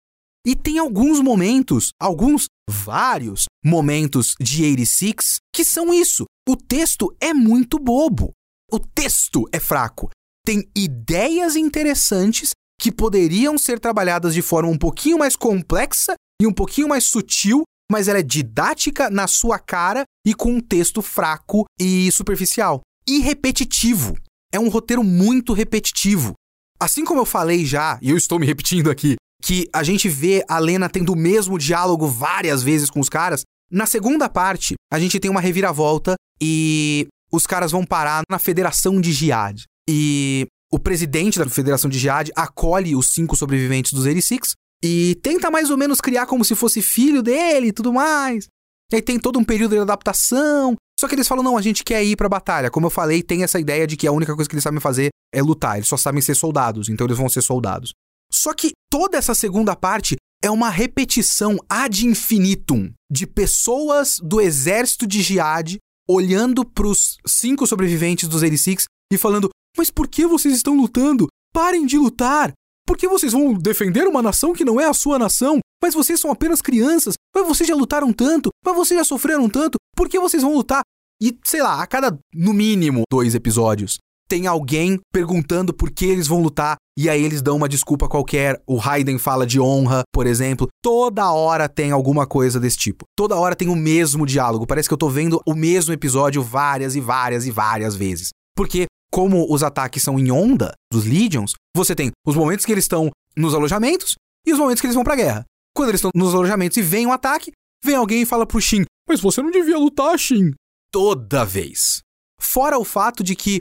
E tem alguns momentos, alguns, vários momentos de 86 que são isso. O texto é muito bobo. O texto é fraco. Tem ideias interessantes que poderiam ser trabalhadas de forma um pouquinho mais complexa e um pouquinho mais sutil, mas ela é didática na sua cara e com um texto fraco e superficial. E repetitivo. É um roteiro muito repetitivo. Assim como eu falei já, e eu estou me repetindo aqui, que a gente vê a Lena tendo o mesmo diálogo várias vezes com os caras. Na segunda parte, a gente tem uma reviravolta e os caras vão parar na Federação de Jihad. E o presidente da Federação de Jihad acolhe os cinco sobreviventes dos 86 e tenta mais ou menos criar como se fosse filho dele e tudo mais. E aí tem todo um período de adaptação. Só que eles falam: não, a gente quer ir pra batalha. Como eu falei, tem essa ideia de que a única coisa que eles sabem fazer é lutar. Eles só sabem ser soldados, então eles vão ser soldados. Só que toda essa segunda parte é uma repetição ad infinitum de pessoas do exército de Jihad olhando pros cinco sobreviventes dos 86 e falando: Mas por que vocês estão lutando? Parem de lutar! Por que vocês vão defender uma nação que não é a sua nação? Mas vocês são apenas crianças. Mas vocês já lutaram tanto. Mas vocês já sofreram tanto. Por que vocês vão lutar? E, sei lá, a cada, no mínimo, dois episódios, tem alguém perguntando por que eles vão lutar e aí eles dão uma desculpa qualquer. O Raiden fala de honra, por exemplo. Toda hora tem alguma coisa desse tipo. Toda hora tem o mesmo diálogo. Parece que eu tô vendo o mesmo episódio várias e várias e várias vezes. Porque como os ataques são em onda dos Legions, você tem os momentos que eles estão nos alojamentos e os momentos que eles vão pra guerra. Quando eles estão nos alojamentos e vem um ataque, vem alguém e fala pro Shin: Mas você não devia lutar, Shin. Toda vez. Fora o fato de que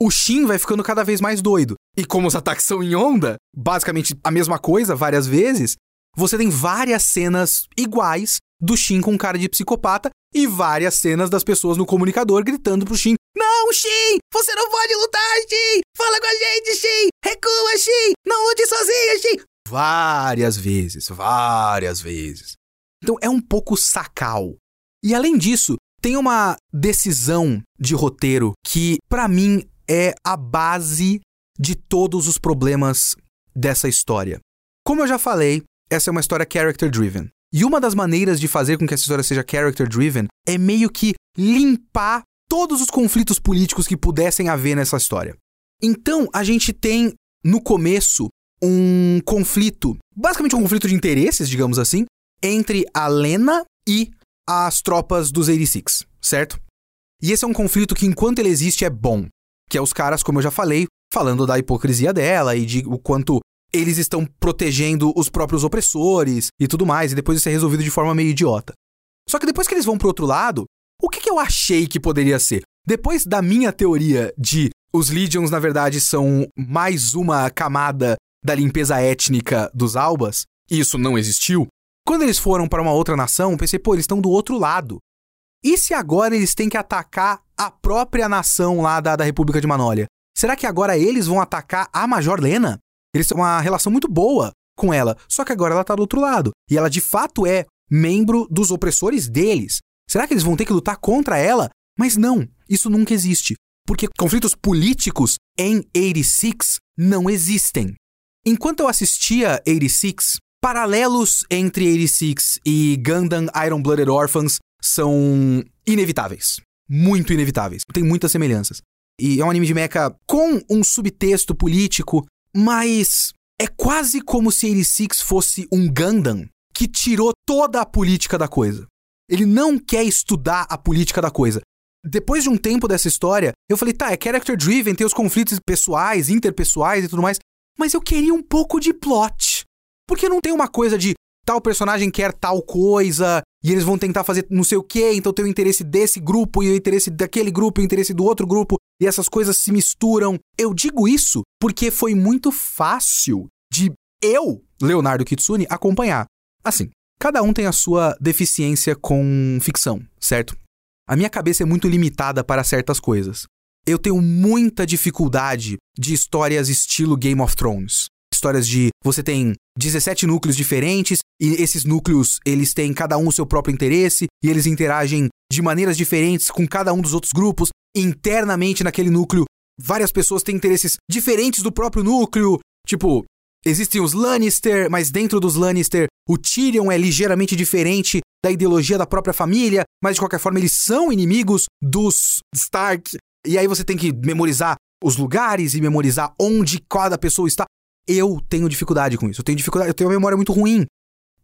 o Shin vai ficando cada vez mais doido. E como os ataques são em onda, basicamente a mesma coisa várias vezes, você tem várias cenas iguais do Shin com cara de psicopata e várias cenas das pessoas no comunicador gritando pro Shin: Não, Shin! Você não pode lutar, Shin! Fala com a gente, Shin! Recua, Shin! Não lute sozinho, Shin! Várias vezes, várias vezes. Então é um pouco sacal. E além disso, tem uma decisão de roteiro que, para mim, é a base de todos os problemas dessa história. Como eu já falei, essa é uma história character driven. E uma das maneiras de fazer com que essa história seja character driven é meio que limpar todos os conflitos políticos que pudessem haver nessa história. Então, a gente tem no começo um conflito, basicamente um conflito de interesses, digamos assim, entre a Lena e as tropas dos 86, certo? E esse é um conflito que, enquanto ele existe, é bom que é os caras, como eu já falei, falando da hipocrisia dela e de o quanto eles estão protegendo os próprios opressores e tudo mais, e depois isso é resolvido de forma meio idiota. Só que depois que eles vão pro outro lado, o que, que eu achei que poderia ser? Depois da minha teoria de os Legions, na verdade, são mais uma camada da limpeza étnica dos Albas, e isso não existiu, quando eles foram para uma outra nação, pensei, pô, eles estão do outro lado. E se agora eles têm que atacar a própria nação lá da, da República de Manólia? Será que agora eles vão atacar a Major Lena? Eles têm uma relação muito boa com ela, só que agora ela tá do outro lado. E ela de fato é membro dos opressores deles. Será que eles vão ter que lutar contra ela? Mas não, isso nunca existe. Porque conflitos políticos em 86 não existem. Enquanto eu assistia 86, paralelos entre 86 e Gundam Iron Blooded Orphans são inevitáveis. Muito inevitáveis. Tem muitas semelhanças. E é um anime de mecha com um subtexto político, mas é quase como se 86 fosse um Gundam que tirou toda a política da coisa. Ele não quer estudar a política da coisa. Depois de um tempo dessa história, eu falei, tá, é character driven, tem os conflitos pessoais, interpessoais e tudo mais, mas eu queria um pouco de plot. Porque não tem uma coisa de tal personagem quer tal coisa e eles vão tentar fazer não sei o que, então tem o interesse desse grupo e o interesse daquele grupo e o interesse do outro grupo e essas coisas se misturam. Eu digo isso porque foi muito fácil de eu, Leonardo Kitsune, acompanhar. Assim, cada um tem a sua deficiência com ficção, certo? A minha cabeça é muito limitada para certas coisas. Eu tenho muita dificuldade de histórias estilo Game of Thrones. Histórias de você tem 17 núcleos diferentes e esses núcleos, eles têm cada um o seu próprio interesse e eles interagem de maneiras diferentes com cada um dos outros grupos. Internamente naquele núcleo, várias pessoas têm interesses diferentes do próprio núcleo. Tipo, Existem os Lannister, mas dentro dos Lannister, o Tyrion é ligeiramente diferente da ideologia da própria família, mas de qualquer forma eles são inimigos dos Stark. E aí você tem que memorizar os lugares e memorizar onde cada pessoa está. Eu tenho dificuldade com isso. Eu tenho dificuldade, eu tenho uma memória muito ruim.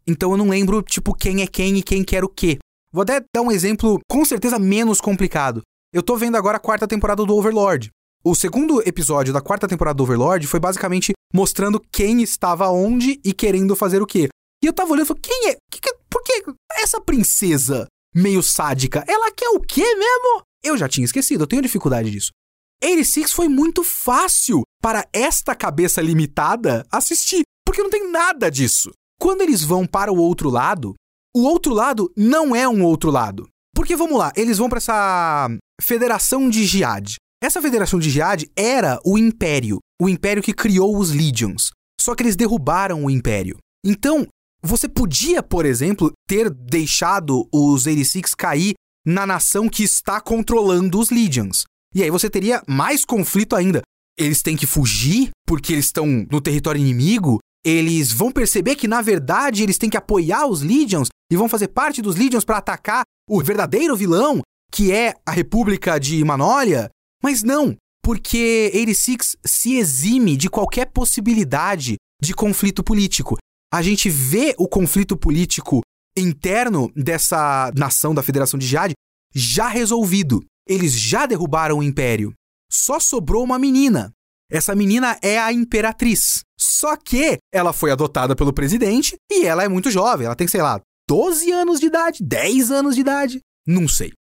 Então eu não lembro, tipo, quem é quem e quem quer o quê. Vou até dar um exemplo com certeza menos complicado. Eu tô vendo agora a quarta temporada do Overlord. O segundo episódio da quarta temporada do Overlord foi basicamente mostrando quem estava onde e querendo fazer o quê. E eu tava olhando e falei, quem é? Que, que, por que essa princesa meio sádica, ela quer o quê mesmo? Eu já tinha esquecido, eu tenho dificuldade disso. 86 foi muito fácil para esta cabeça limitada assistir, porque não tem nada disso. Quando eles vão para o outro lado, o outro lado não é um outro lado. Porque vamos lá, eles vão para essa Federação de Jihad. Essa federação de Jihad era o Império, o Império que criou os Legions. Só que eles derrubaram o Império. Então, você podia, por exemplo, ter deixado os 86 cair na nação que está controlando os Legions. E aí você teria mais conflito ainda. Eles têm que fugir porque eles estão no território inimigo. Eles vão perceber que, na verdade, eles têm que apoiar os Legions e vão fazer parte dos Legions para atacar o verdadeiro vilão, que é a República de Manólia. Mas não, porque 86 se exime de qualquer possibilidade de conflito político. A gente vê o conflito político interno dessa nação da Federação de Jade já resolvido. Eles já derrubaram o império. Só sobrou uma menina. Essa menina é a imperatriz. Só que ela foi adotada pelo presidente e ela é muito jovem. Ela tem, sei lá, 12 anos de idade, 10 anos de idade. Não sei.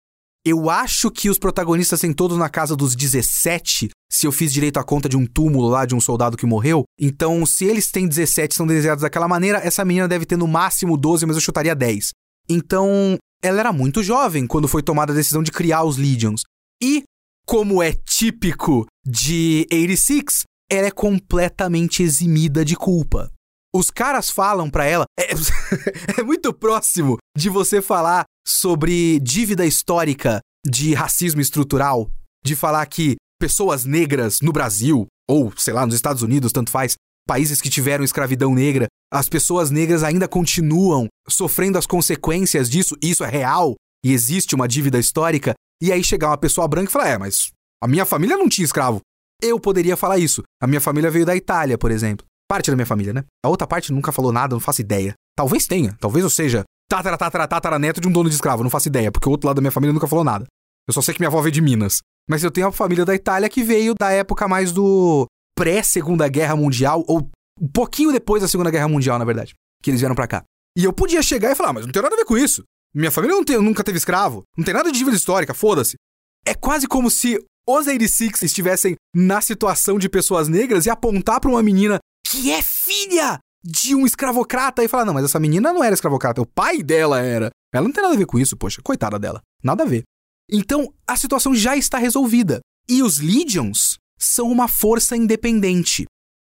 Eu acho que os protagonistas têm todos na casa dos 17, se eu fiz direito a conta de um túmulo lá de um soldado que morreu. Então, se eles têm 17 são desenhados daquela maneira, essa menina deve ter no máximo 12, mas eu chutaria 10. Então, ela era muito jovem quando foi tomada a decisão de criar os Legions. E, como é típico de 86, ela é completamente eximida de culpa. Os caras falam para ela. É, é, muito próximo de você falar sobre dívida histórica de racismo estrutural, de falar que pessoas negras no Brasil, ou sei lá, nos Estados Unidos, tanto faz, países que tiveram escravidão negra, as pessoas negras ainda continuam sofrendo as consequências disso, e isso é real, e existe uma dívida histórica, e aí chegar uma pessoa branca e falar: é, mas a minha família não tinha escravo. Eu poderia falar isso. A minha família veio da Itália, por exemplo. Parte da minha família, né? A outra parte nunca falou nada, não faço ideia. Talvez tenha, talvez eu seja tatara, tatara, tatara neto de um dono de escravo, não faço ideia, porque o outro lado da minha família nunca falou nada. Eu só sei que minha avó veio de Minas. Mas eu tenho a família da Itália que veio da época mais do pré-Segunda Guerra Mundial, ou um pouquinho depois da Segunda Guerra Mundial, na verdade, que eles vieram para cá. E eu podia chegar e falar, ah, mas não tem nada a ver com isso. Minha família tem, nunca teve escravo. Não tem nada de dívida histórica, foda-se. É quase como se os 86 estivessem na situação de pessoas negras e apontar pra uma menina que é filha de um escravocrata e falar: não, mas essa menina não era escravocrata, o pai dela era. Ela não tem nada a ver com isso, poxa, coitada dela. Nada a ver. Então, a situação já está resolvida. E os Legions são uma força independente.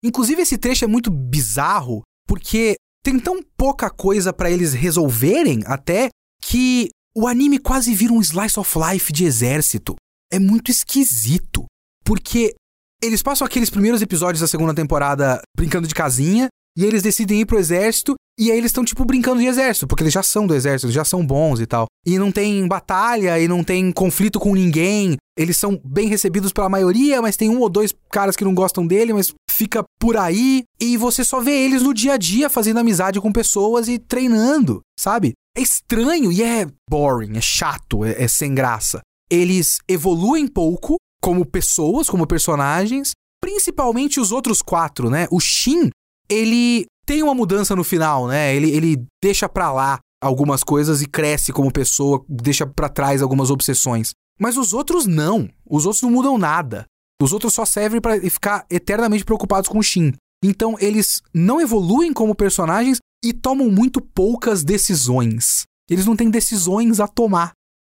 Inclusive, esse trecho é muito bizarro, porque tem tão pouca coisa para eles resolverem até que o anime quase vira um slice of life de exército. É muito esquisito. Porque eles passam aqueles primeiros episódios da segunda temporada brincando de casinha, e eles decidem ir pro exército, e aí eles estão, tipo, brincando de exército, porque eles já são do exército, eles já são bons e tal. E não tem batalha, e não tem conflito com ninguém. Eles são bem recebidos pela maioria, mas tem um ou dois caras que não gostam dele, mas fica por aí. E você só vê eles no dia a dia fazendo amizade com pessoas e treinando, sabe? É estranho e é boring, é chato, é, é sem graça. Eles evoluem pouco como pessoas, como personagens, principalmente os outros quatro, né? O Shin, ele tem uma mudança no final, né? Ele, ele deixa pra lá algumas coisas e cresce como pessoa, deixa para trás algumas obsessões. Mas os outros não. Os outros não mudam nada. Os outros só servem para ficar eternamente preocupados com o Shin. Então eles não evoluem como personagens e tomam muito poucas decisões. Eles não têm decisões a tomar.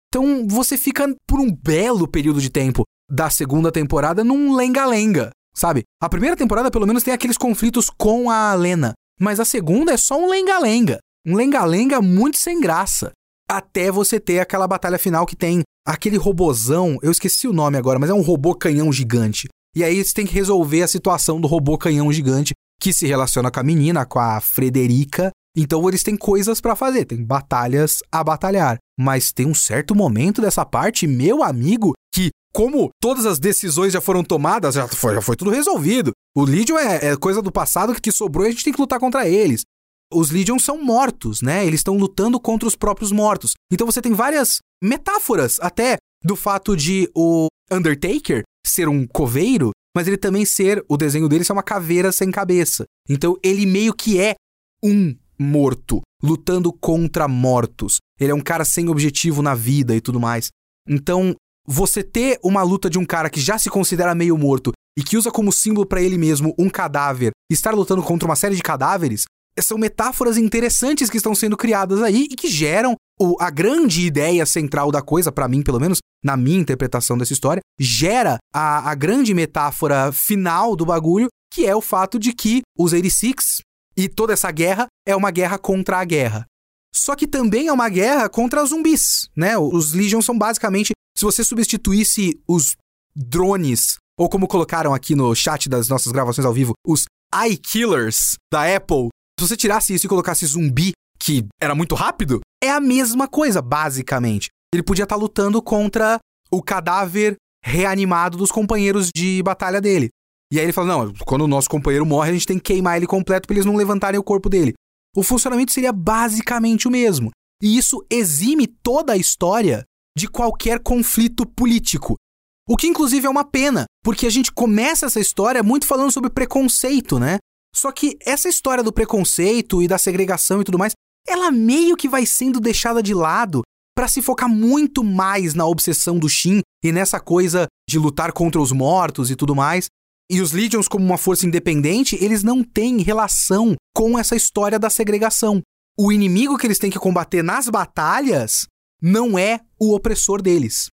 Então você fica por um belo período de tempo da segunda temporada num lenga-lenga, sabe? A primeira temporada pelo menos tem aqueles conflitos com a Lena, mas a segunda é só um lenga-lenga. Um lenga-lenga muito sem graça. Até você ter aquela batalha final que tem aquele robozão, eu esqueci o nome agora, mas é um robô canhão gigante. E aí você tem que resolver a situação do robô canhão gigante que se relaciona com a menina, com a Frederica. Então eles têm coisas para fazer, tem batalhas a batalhar. Mas tem um certo momento dessa parte, meu amigo, que como todas as decisões já foram tomadas, já foi, já foi tudo resolvido. O Legion é, é coisa do passado que sobrou e a gente tem que lutar contra eles os Legion são mortos, né? Eles estão lutando contra os próprios mortos. Então você tem várias metáforas até do fato de o Undertaker ser um coveiro, mas ele também ser, o desenho dele é uma caveira sem cabeça. Então ele meio que é um morto, lutando contra mortos. Ele é um cara sem objetivo na vida e tudo mais. Então, você ter uma luta de um cara que já se considera meio morto e que usa como símbolo para ele mesmo um cadáver, estar lutando contra uma série de cadáveres, são metáforas interessantes que estão sendo criadas aí e que geram o, a grande ideia central da coisa, para mim, pelo menos, na minha interpretação dessa história, gera a, a grande metáfora final do bagulho, que é o fato de que os 86 e toda essa guerra é uma guerra contra a guerra. Só que também é uma guerra contra zumbis, né? Os Legion são basicamente, se você substituísse os drones, ou como colocaram aqui no chat das nossas gravações ao vivo, os eye killers da Apple se você tirasse isso e colocasse zumbi, que era muito rápido, é a mesma coisa, basicamente. Ele podia estar tá lutando contra o cadáver reanimado dos companheiros de batalha dele. E aí ele fala: não, quando o nosso companheiro morre, a gente tem que queimar ele completo para eles não levantarem o corpo dele. O funcionamento seria basicamente o mesmo. E isso exime toda a história de qualquer conflito político. O que, inclusive, é uma pena, porque a gente começa essa história muito falando sobre preconceito, né? Só que essa história do preconceito e da segregação e tudo mais, ela meio que vai sendo deixada de lado para se focar muito mais na obsessão do Shin e nessa coisa de lutar contra os mortos e tudo mais. E os Legions, como uma força independente, eles não têm relação com essa história da segregação. O inimigo que eles têm que combater nas batalhas não é o opressor deles.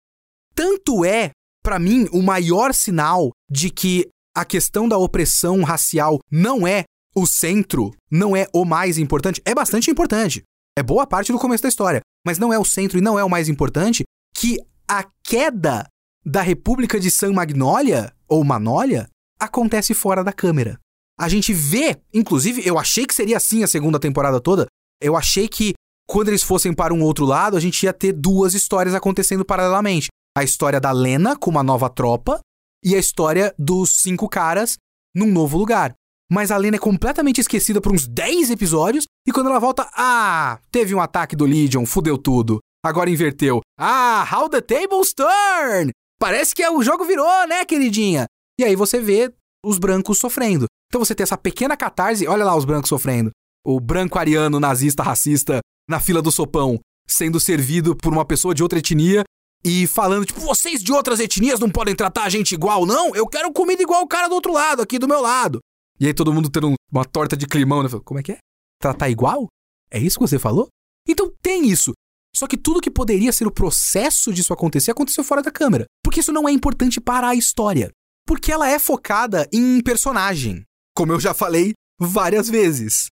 Tanto é, para mim, o maior sinal de que a questão da opressão racial não é o centro, não é o mais importante, é bastante importante. É boa parte do começo da história, mas não é o centro e não é o mais importante que a queda da República de San Magnolia ou Manólia acontece fora da câmera. A gente vê, inclusive, eu achei que seria assim a segunda temporada toda. Eu achei que quando eles fossem para um outro lado, a gente ia ter duas histórias acontecendo paralelamente. A história da Lena com uma nova tropa e a história dos cinco caras num novo lugar. Mas a Lena é completamente esquecida por uns 10 episódios e quando ela volta, ah, teve um ataque do Legion, fudeu tudo. Agora inverteu. Ah, how the tables turn! Parece que o jogo virou, né, queridinha? E aí você vê os brancos sofrendo. Então você tem essa pequena catarse, olha lá os brancos sofrendo. O branco ariano nazista racista na fila do sopão. sendo servido por uma pessoa de outra etnia e falando, tipo, vocês de outras etnias não podem tratar a gente igual, não? Eu quero comida igual o cara do outro lado, aqui do meu lado. E aí todo mundo tendo uma torta de climão, né? Como é que é? Tratar igual? É isso que você falou? Então tem isso. Só que tudo que poderia ser o processo disso acontecer aconteceu fora da câmera. Porque isso não é importante para a história. Porque ela é focada em personagem. Como eu já falei várias vezes.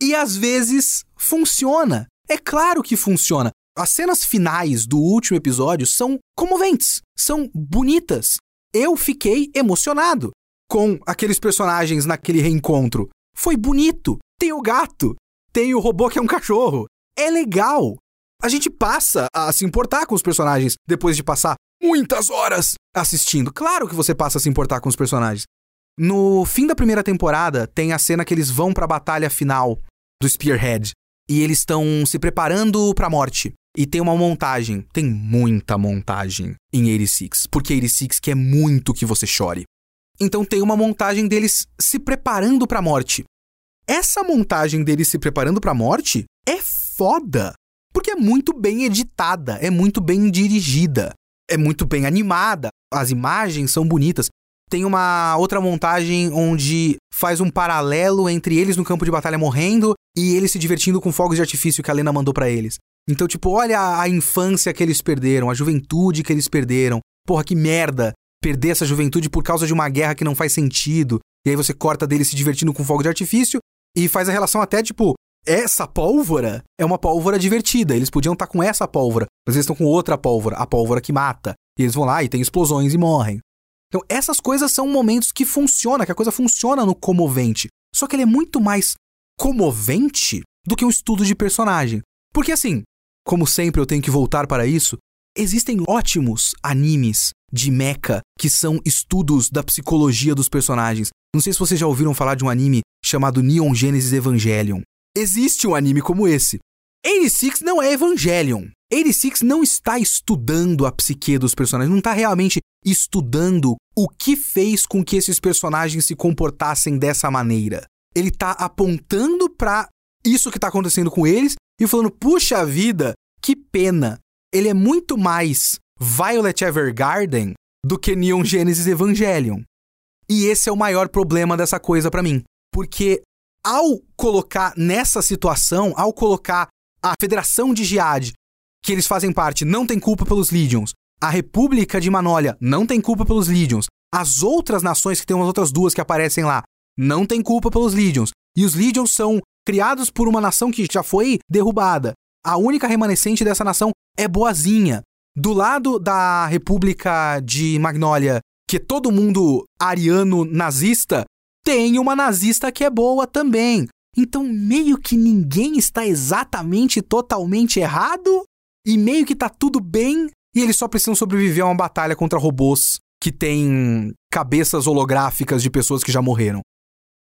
E às vezes funciona. É claro que funciona. As cenas finais do último episódio são comoventes, são bonitas. Eu fiquei emocionado com aqueles personagens naquele reencontro. Foi bonito. Tem o gato, tem o robô que é um cachorro. É legal. A gente passa a se importar com os personagens depois de passar muitas horas assistindo. Claro que você passa a se importar com os personagens. No fim da primeira temporada, tem a cena que eles vão para a batalha final do Spearhead e eles estão se preparando para a morte. E tem uma montagem, tem muita montagem em 86, porque 86 quer muito que você chore. Então tem uma montagem deles se preparando para a morte. Essa montagem deles se preparando para a morte é foda, porque é muito bem editada, é muito bem dirigida, é muito bem animada, as imagens são bonitas. Tem uma outra montagem onde faz um paralelo entre eles no campo de batalha morrendo e eles se divertindo com fogos de artifício que a Lena mandou para eles. Então, tipo, olha a infância que eles perderam, a juventude que eles perderam. Porra, que merda perder essa juventude por causa de uma guerra que não faz sentido. E aí você corta deles se divertindo com fogo de artifício e faz a relação até tipo, essa pólvora é uma pólvora divertida. Eles podiam estar tá com essa pólvora, mas eles estão com outra pólvora, a pólvora que mata. E eles vão lá e tem explosões e morrem. Então, essas coisas são momentos que funciona, que a coisa funciona no comovente. Só que ele é muito mais comovente do que um estudo de personagem. Porque assim, como sempre eu tenho que voltar para isso, existem ótimos animes de mecha que são estudos da psicologia dos personagens. Não sei se vocês já ouviram falar de um anime chamado Neon Genesis Evangelion. Existe um anime como esse. 86 não é Evangelion. 86 não está estudando a psique dos personagens, não está realmente estudando o que fez com que esses personagens se comportassem dessa maneira. Ele está apontando para isso que está acontecendo com eles e falando: puxa vida, que pena. Ele é muito mais Violet Evergarden do que Neon Genesis Evangelion. E esse é o maior problema dessa coisa para mim. Porque ao colocar nessa situação, ao colocar a Federação de Jihad, que eles fazem parte, não tem culpa pelos Legions, a República de Manólia não tem culpa pelos Legions, as outras nações, que tem umas outras duas que aparecem lá, não tem culpa pelos Legions, e os Legions são criados por uma nação que já foi derrubada. A única remanescente dessa nação é boazinha. Do lado da República de Magnólia, que é todo mundo ariano nazista, tem uma nazista que é boa também. Então, meio que ninguém está exatamente totalmente errado e meio que tá tudo bem e eles só precisam sobreviver a uma batalha contra robôs que têm cabeças holográficas de pessoas que já morreram.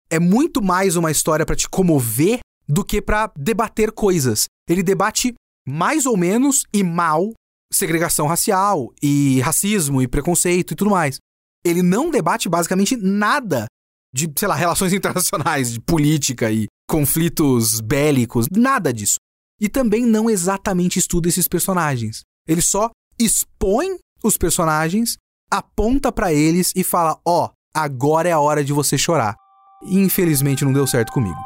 É muito mais uma história para te comover do que para debater coisas. Ele debate mais ou menos e mal segregação racial e racismo e preconceito e tudo mais. Ele não debate basicamente nada de, sei lá, relações internacionais, de política e conflitos bélicos, nada disso. E também não exatamente estuda esses personagens. Ele só expõe os personagens, aponta para eles e fala: "Ó, oh, agora é a hora de você chorar". E, infelizmente não deu certo comigo.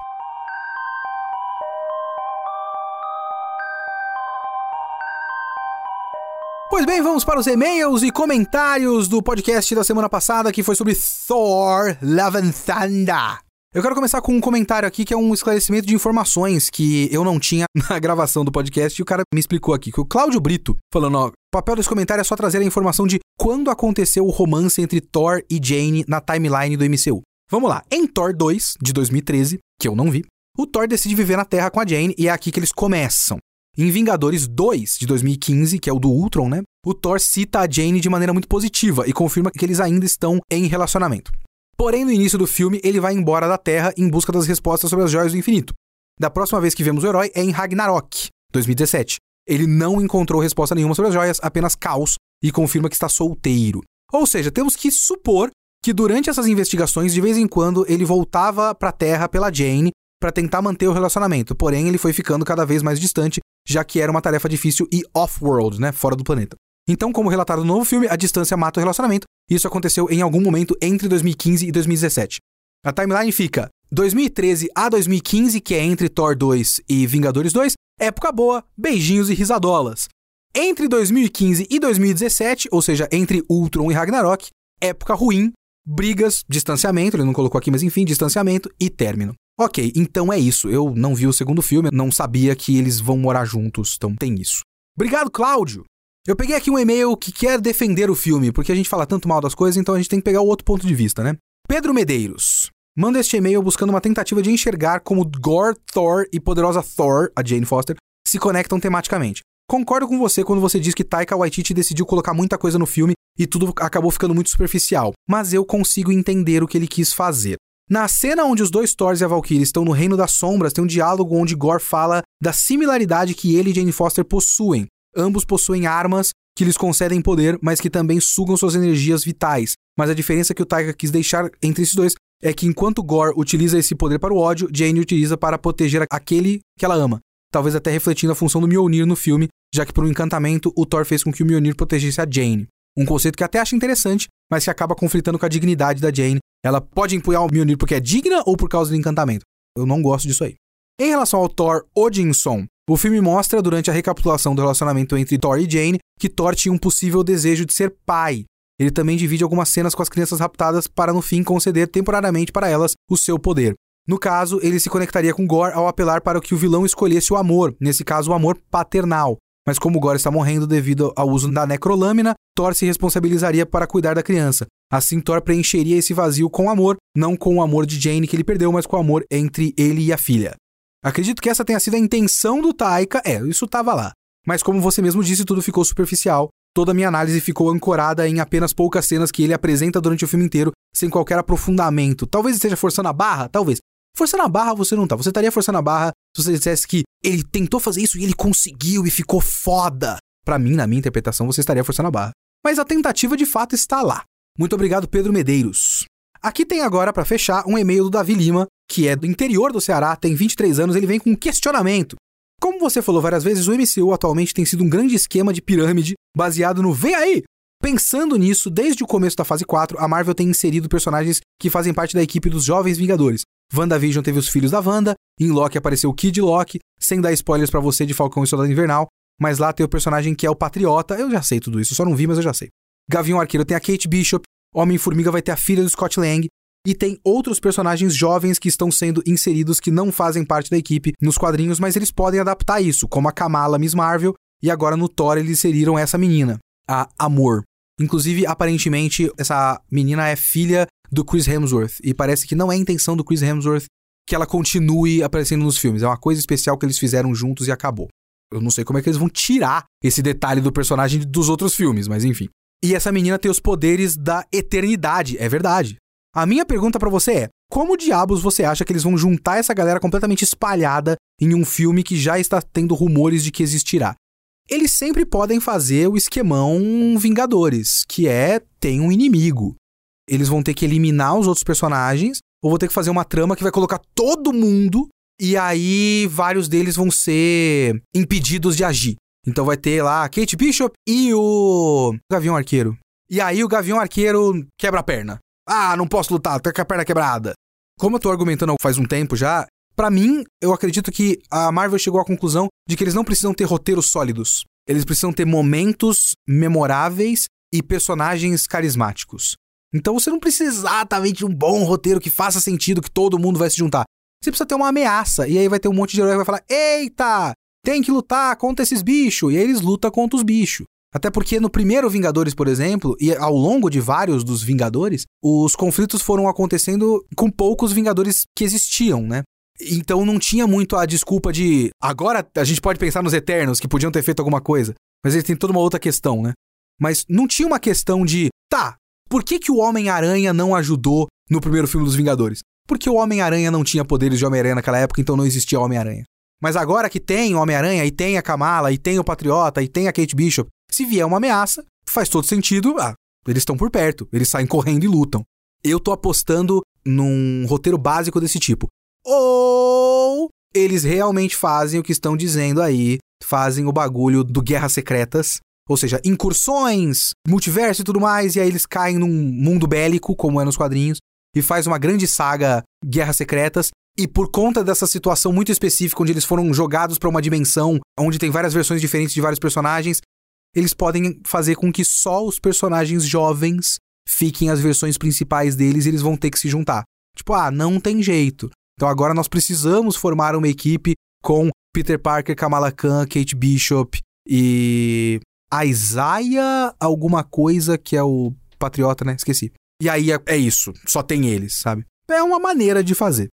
Pois bem, vamos para os e-mails e comentários do podcast da semana passada que foi sobre Thor Love and Thunder. Eu quero começar com um comentário aqui que é um esclarecimento de informações que eu não tinha na gravação do podcast e o cara me explicou aqui, que o Cláudio Brito falando, ó, o papel desse comentário é só trazer a informação de quando aconteceu o romance entre Thor e Jane na timeline do MCU. Vamos lá, em Thor 2, de 2013, que eu não vi, o Thor decide viver na Terra com a Jane e é aqui que eles começam. Em Vingadores 2, de 2015, que é o do Ultron, né? O Thor cita a Jane de maneira muito positiva e confirma que eles ainda estão em relacionamento. Porém, no início do filme, ele vai embora da Terra em busca das respostas sobre as joias do infinito. Da próxima vez que vemos o herói é em Ragnarok, 2017. Ele não encontrou resposta nenhuma sobre as joias, apenas caos, e confirma que está solteiro. Ou seja, temos que supor que durante essas investigações, de vez em quando, ele voltava para a Terra pela Jane para tentar manter o relacionamento. Porém, ele foi ficando cada vez mais distante, já que era uma tarefa difícil e off-world, né, fora do planeta. Então, como relatado no novo filme, a distância mata o relacionamento. Isso aconteceu em algum momento entre 2015 e 2017. A timeline fica 2013 a 2015, que é entre Thor 2 e Vingadores 2, época boa, beijinhos e risadolas. Entre 2015 e 2017, ou seja, entre Ultron e Ragnarok, época ruim, brigas, distanciamento, ele não colocou aqui, mas enfim, distanciamento e término. Ok, então é isso. Eu não vi o segundo filme, não sabia que eles vão morar juntos, então tem isso. Obrigado, Cláudio! Eu peguei aqui um e-mail que quer defender o filme, porque a gente fala tanto mal das coisas, então a gente tem que pegar o outro ponto de vista, né? Pedro Medeiros. Manda este e-mail buscando uma tentativa de enxergar como Gore, Thor e poderosa Thor, a Jane Foster, se conectam tematicamente. Concordo com você quando você diz que Taika Waititi decidiu colocar muita coisa no filme e tudo acabou ficando muito superficial, mas eu consigo entender o que ele quis fazer. Na cena onde os dois Thors e a Valkyrie estão no Reino das Sombras, tem um diálogo onde Gore fala da similaridade que ele e Jane Foster possuem. Ambos possuem armas que lhes concedem poder, mas que também sugam suas energias vitais. Mas a diferença que o Taika quis deixar entre esses dois é que enquanto Gore utiliza esse poder para o ódio, Jane utiliza para proteger aquele que ela ama. Talvez até refletindo a função do Mjolnir no filme, já que por um encantamento o Thor fez com que o Mjolnir protegesse a Jane. Um conceito que até acho interessante, mas que acaba conflitando com a dignidade da Jane. Ela pode empunhar o Mjolnir porque é digna ou por causa do encantamento. Eu não gosto disso aí. Em relação ao Thor Odinson, o filme mostra, durante a recapitulação do relacionamento entre Thor e Jane, que Thor tinha um possível desejo de ser pai. Ele também divide algumas cenas com as crianças raptadas para, no fim, conceder temporariamente para elas o seu poder. No caso, ele se conectaria com Gore ao apelar para que o vilão escolhesse o amor, nesse caso, o amor paternal. Mas como Gore está morrendo devido ao uso da necrolâmina, Thor se responsabilizaria para cuidar da criança. Assim, Thor preencheria esse vazio com amor, não com o amor de Jane que ele perdeu, mas com o amor entre ele e a filha. Acredito que essa tenha sido a intenção do Taika. É, isso estava lá. Mas como você mesmo disse, tudo ficou superficial. Toda a minha análise ficou ancorada em apenas poucas cenas que ele apresenta durante o filme inteiro, sem qualquer aprofundamento. Talvez esteja forçando a barra, talvez. Forçando a barra você não tá. Você estaria forçando a barra se você dissesse que ele tentou fazer isso e ele conseguiu e ficou foda. Para mim, na minha interpretação, você estaria forçando a barra. Mas a tentativa de fato está lá. Muito obrigado, Pedro Medeiros. Aqui tem agora, para fechar, um e-mail do Davi Lima, que é do interior do Ceará, tem 23 anos, ele vem com um questionamento. Como você falou várias vezes, o MCU atualmente tem sido um grande esquema de pirâmide baseado no vem aí! Pensando nisso, desde o começo da fase 4, a Marvel tem inserido personagens que fazem parte da equipe dos Jovens Vingadores. WandaVision teve os filhos da Wanda, em Loki apareceu o Kid Loki, sem dar spoilers para você de Falcão e Soldado Invernal, mas lá tem o personagem que é o Patriota, eu já sei tudo isso, só não vi, mas eu já sei. Gavião Arqueiro tem a Kate Bishop, Homem-Formiga vai ter a filha do Scott Lang, e tem outros personagens jovens que estão sendo inseridos que não fazem parte da equipe nos quadrinhos, mas eles podem adaptar isso, como a Kamala Miss Marvel, e agora no Thor eles inseriram essa menina, a Amor. Inclusive, aparentemente, essa menina é filha do Chris Hemsworth. E parece que não é a intenção do Chris Hemsworth que ela continue aparecendo nos filmes. É uma coisa especial que eles fizeram juntos e acabou. Eu não sei como é que eles vão tirar esse detalhe do personagem dos outros filmes, mas enfim. E essa menina tem os poderes da eternidade, é verdade. A minha pergunta para você é: como diabos você acha que eles vão juntar essa galera completamente espalhada em um filme que já está tendo rumores de que existirá? Eles sempre podem fazer o esquemão Vingadores, que é tem um inimigo eles vão ter que eliminar os outros personagens, ou vão ter que fazer uma trama que vai colocar todo mundo, e aí vários deles vão ser impedidos de agir. Então vai ter lá a Kate Bishop e o Gavião Arqueiro. E aí o Gavião Arqueiro quebra a perna. Ah, não posso lutar, tô com a perna quebrada. Como eu tô argumentando faz um tempo já, para mim, eu acredito que a Marvel chegou à conclusão de que eles não precisam ter roteiros sólidos. Eles precisam ter momentos memoráveis e personagens carismáticos. Então você não precisa exatamente de um bom roteiro que faça sentido, que todo mundo vai se juntar. Você precisa ter uma ameaça. E aí vai ter um monte de herói que vai falar: Eita, tem que lutar contra esses bichos. E aí eles lutam contra os bichos. Até porque no primeiro Vingadores, por exemplo, e ao longo de vários dos Vingadores, os conflitos foram acontecendo com poucos Vingadores que existiam, né? Então não tinha muito a desculpa de agora a gente pode pensar nos Eternos que podiam ter feito alguma coisa. Mas eles têm toda uma outra questão, né? Mas não tinha uma questão de, tá, por que, que o Homem-Aranha não ajudou no primeiro filme dos Vingadores? Porque o Homem-Aranha não tinha poderes de Homem-Aranha naquela época, então não existia Homem-Aranha. Mas agora que tem o Homem-Aranha, e tem a Kamala, e tem o Patriota, e tem a Kate Bishop, se vier uma ameaça, faz todo sentido. Ah, eles estão por perto, eles saem correndo e lutam. Eu tô apostando num roteiro básico desse tipo. Ô eles realmente fazem o que estão dizendo aí, fazem o bagulho do Guerras Secretas, ou seja, incursões, multiverso e tudo mais, e aí eles caem num mundo bélico, como é nos quadrinhos, e faz uma grande saga Guerras Secretas. E por conta dessa situação muito específica, onde eles foram jogados para uma dimensão onde tem várias versões diferentes de vários personagens, eles podem fazer com que só os personagens jovens fiquem as versões principais deles e eles vão ter que se juntar. Tipo, ah, não tem jeito. Então agora nós precisamos formar uma equipe com Peter Parker, Kamala Khan, Kate Bishop e a Isaiah alguma coisa que é o patriota, né? Esqueci. E aí é, é isso, só tem eles, sabe? É uma maneira de fazer.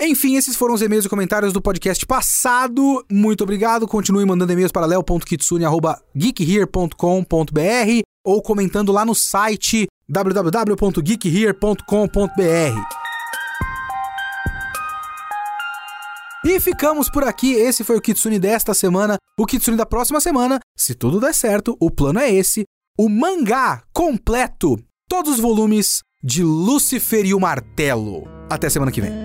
Enfim, esses foram os e-mails e comentários do podcast passado. Muito obrigado. Continue mandando e-mails para leo.kitsune.geekhere.com.br ou comentando lá no site www.geekhere.com.br. E ficamos por aqui. Esse foi o Kitsune desta semana. O Kitsune da próxima semana, se tudo der certo, o plano é esse: o mangá completo, todos os volumes de Lucifer e o Martelo. Até semana que vem.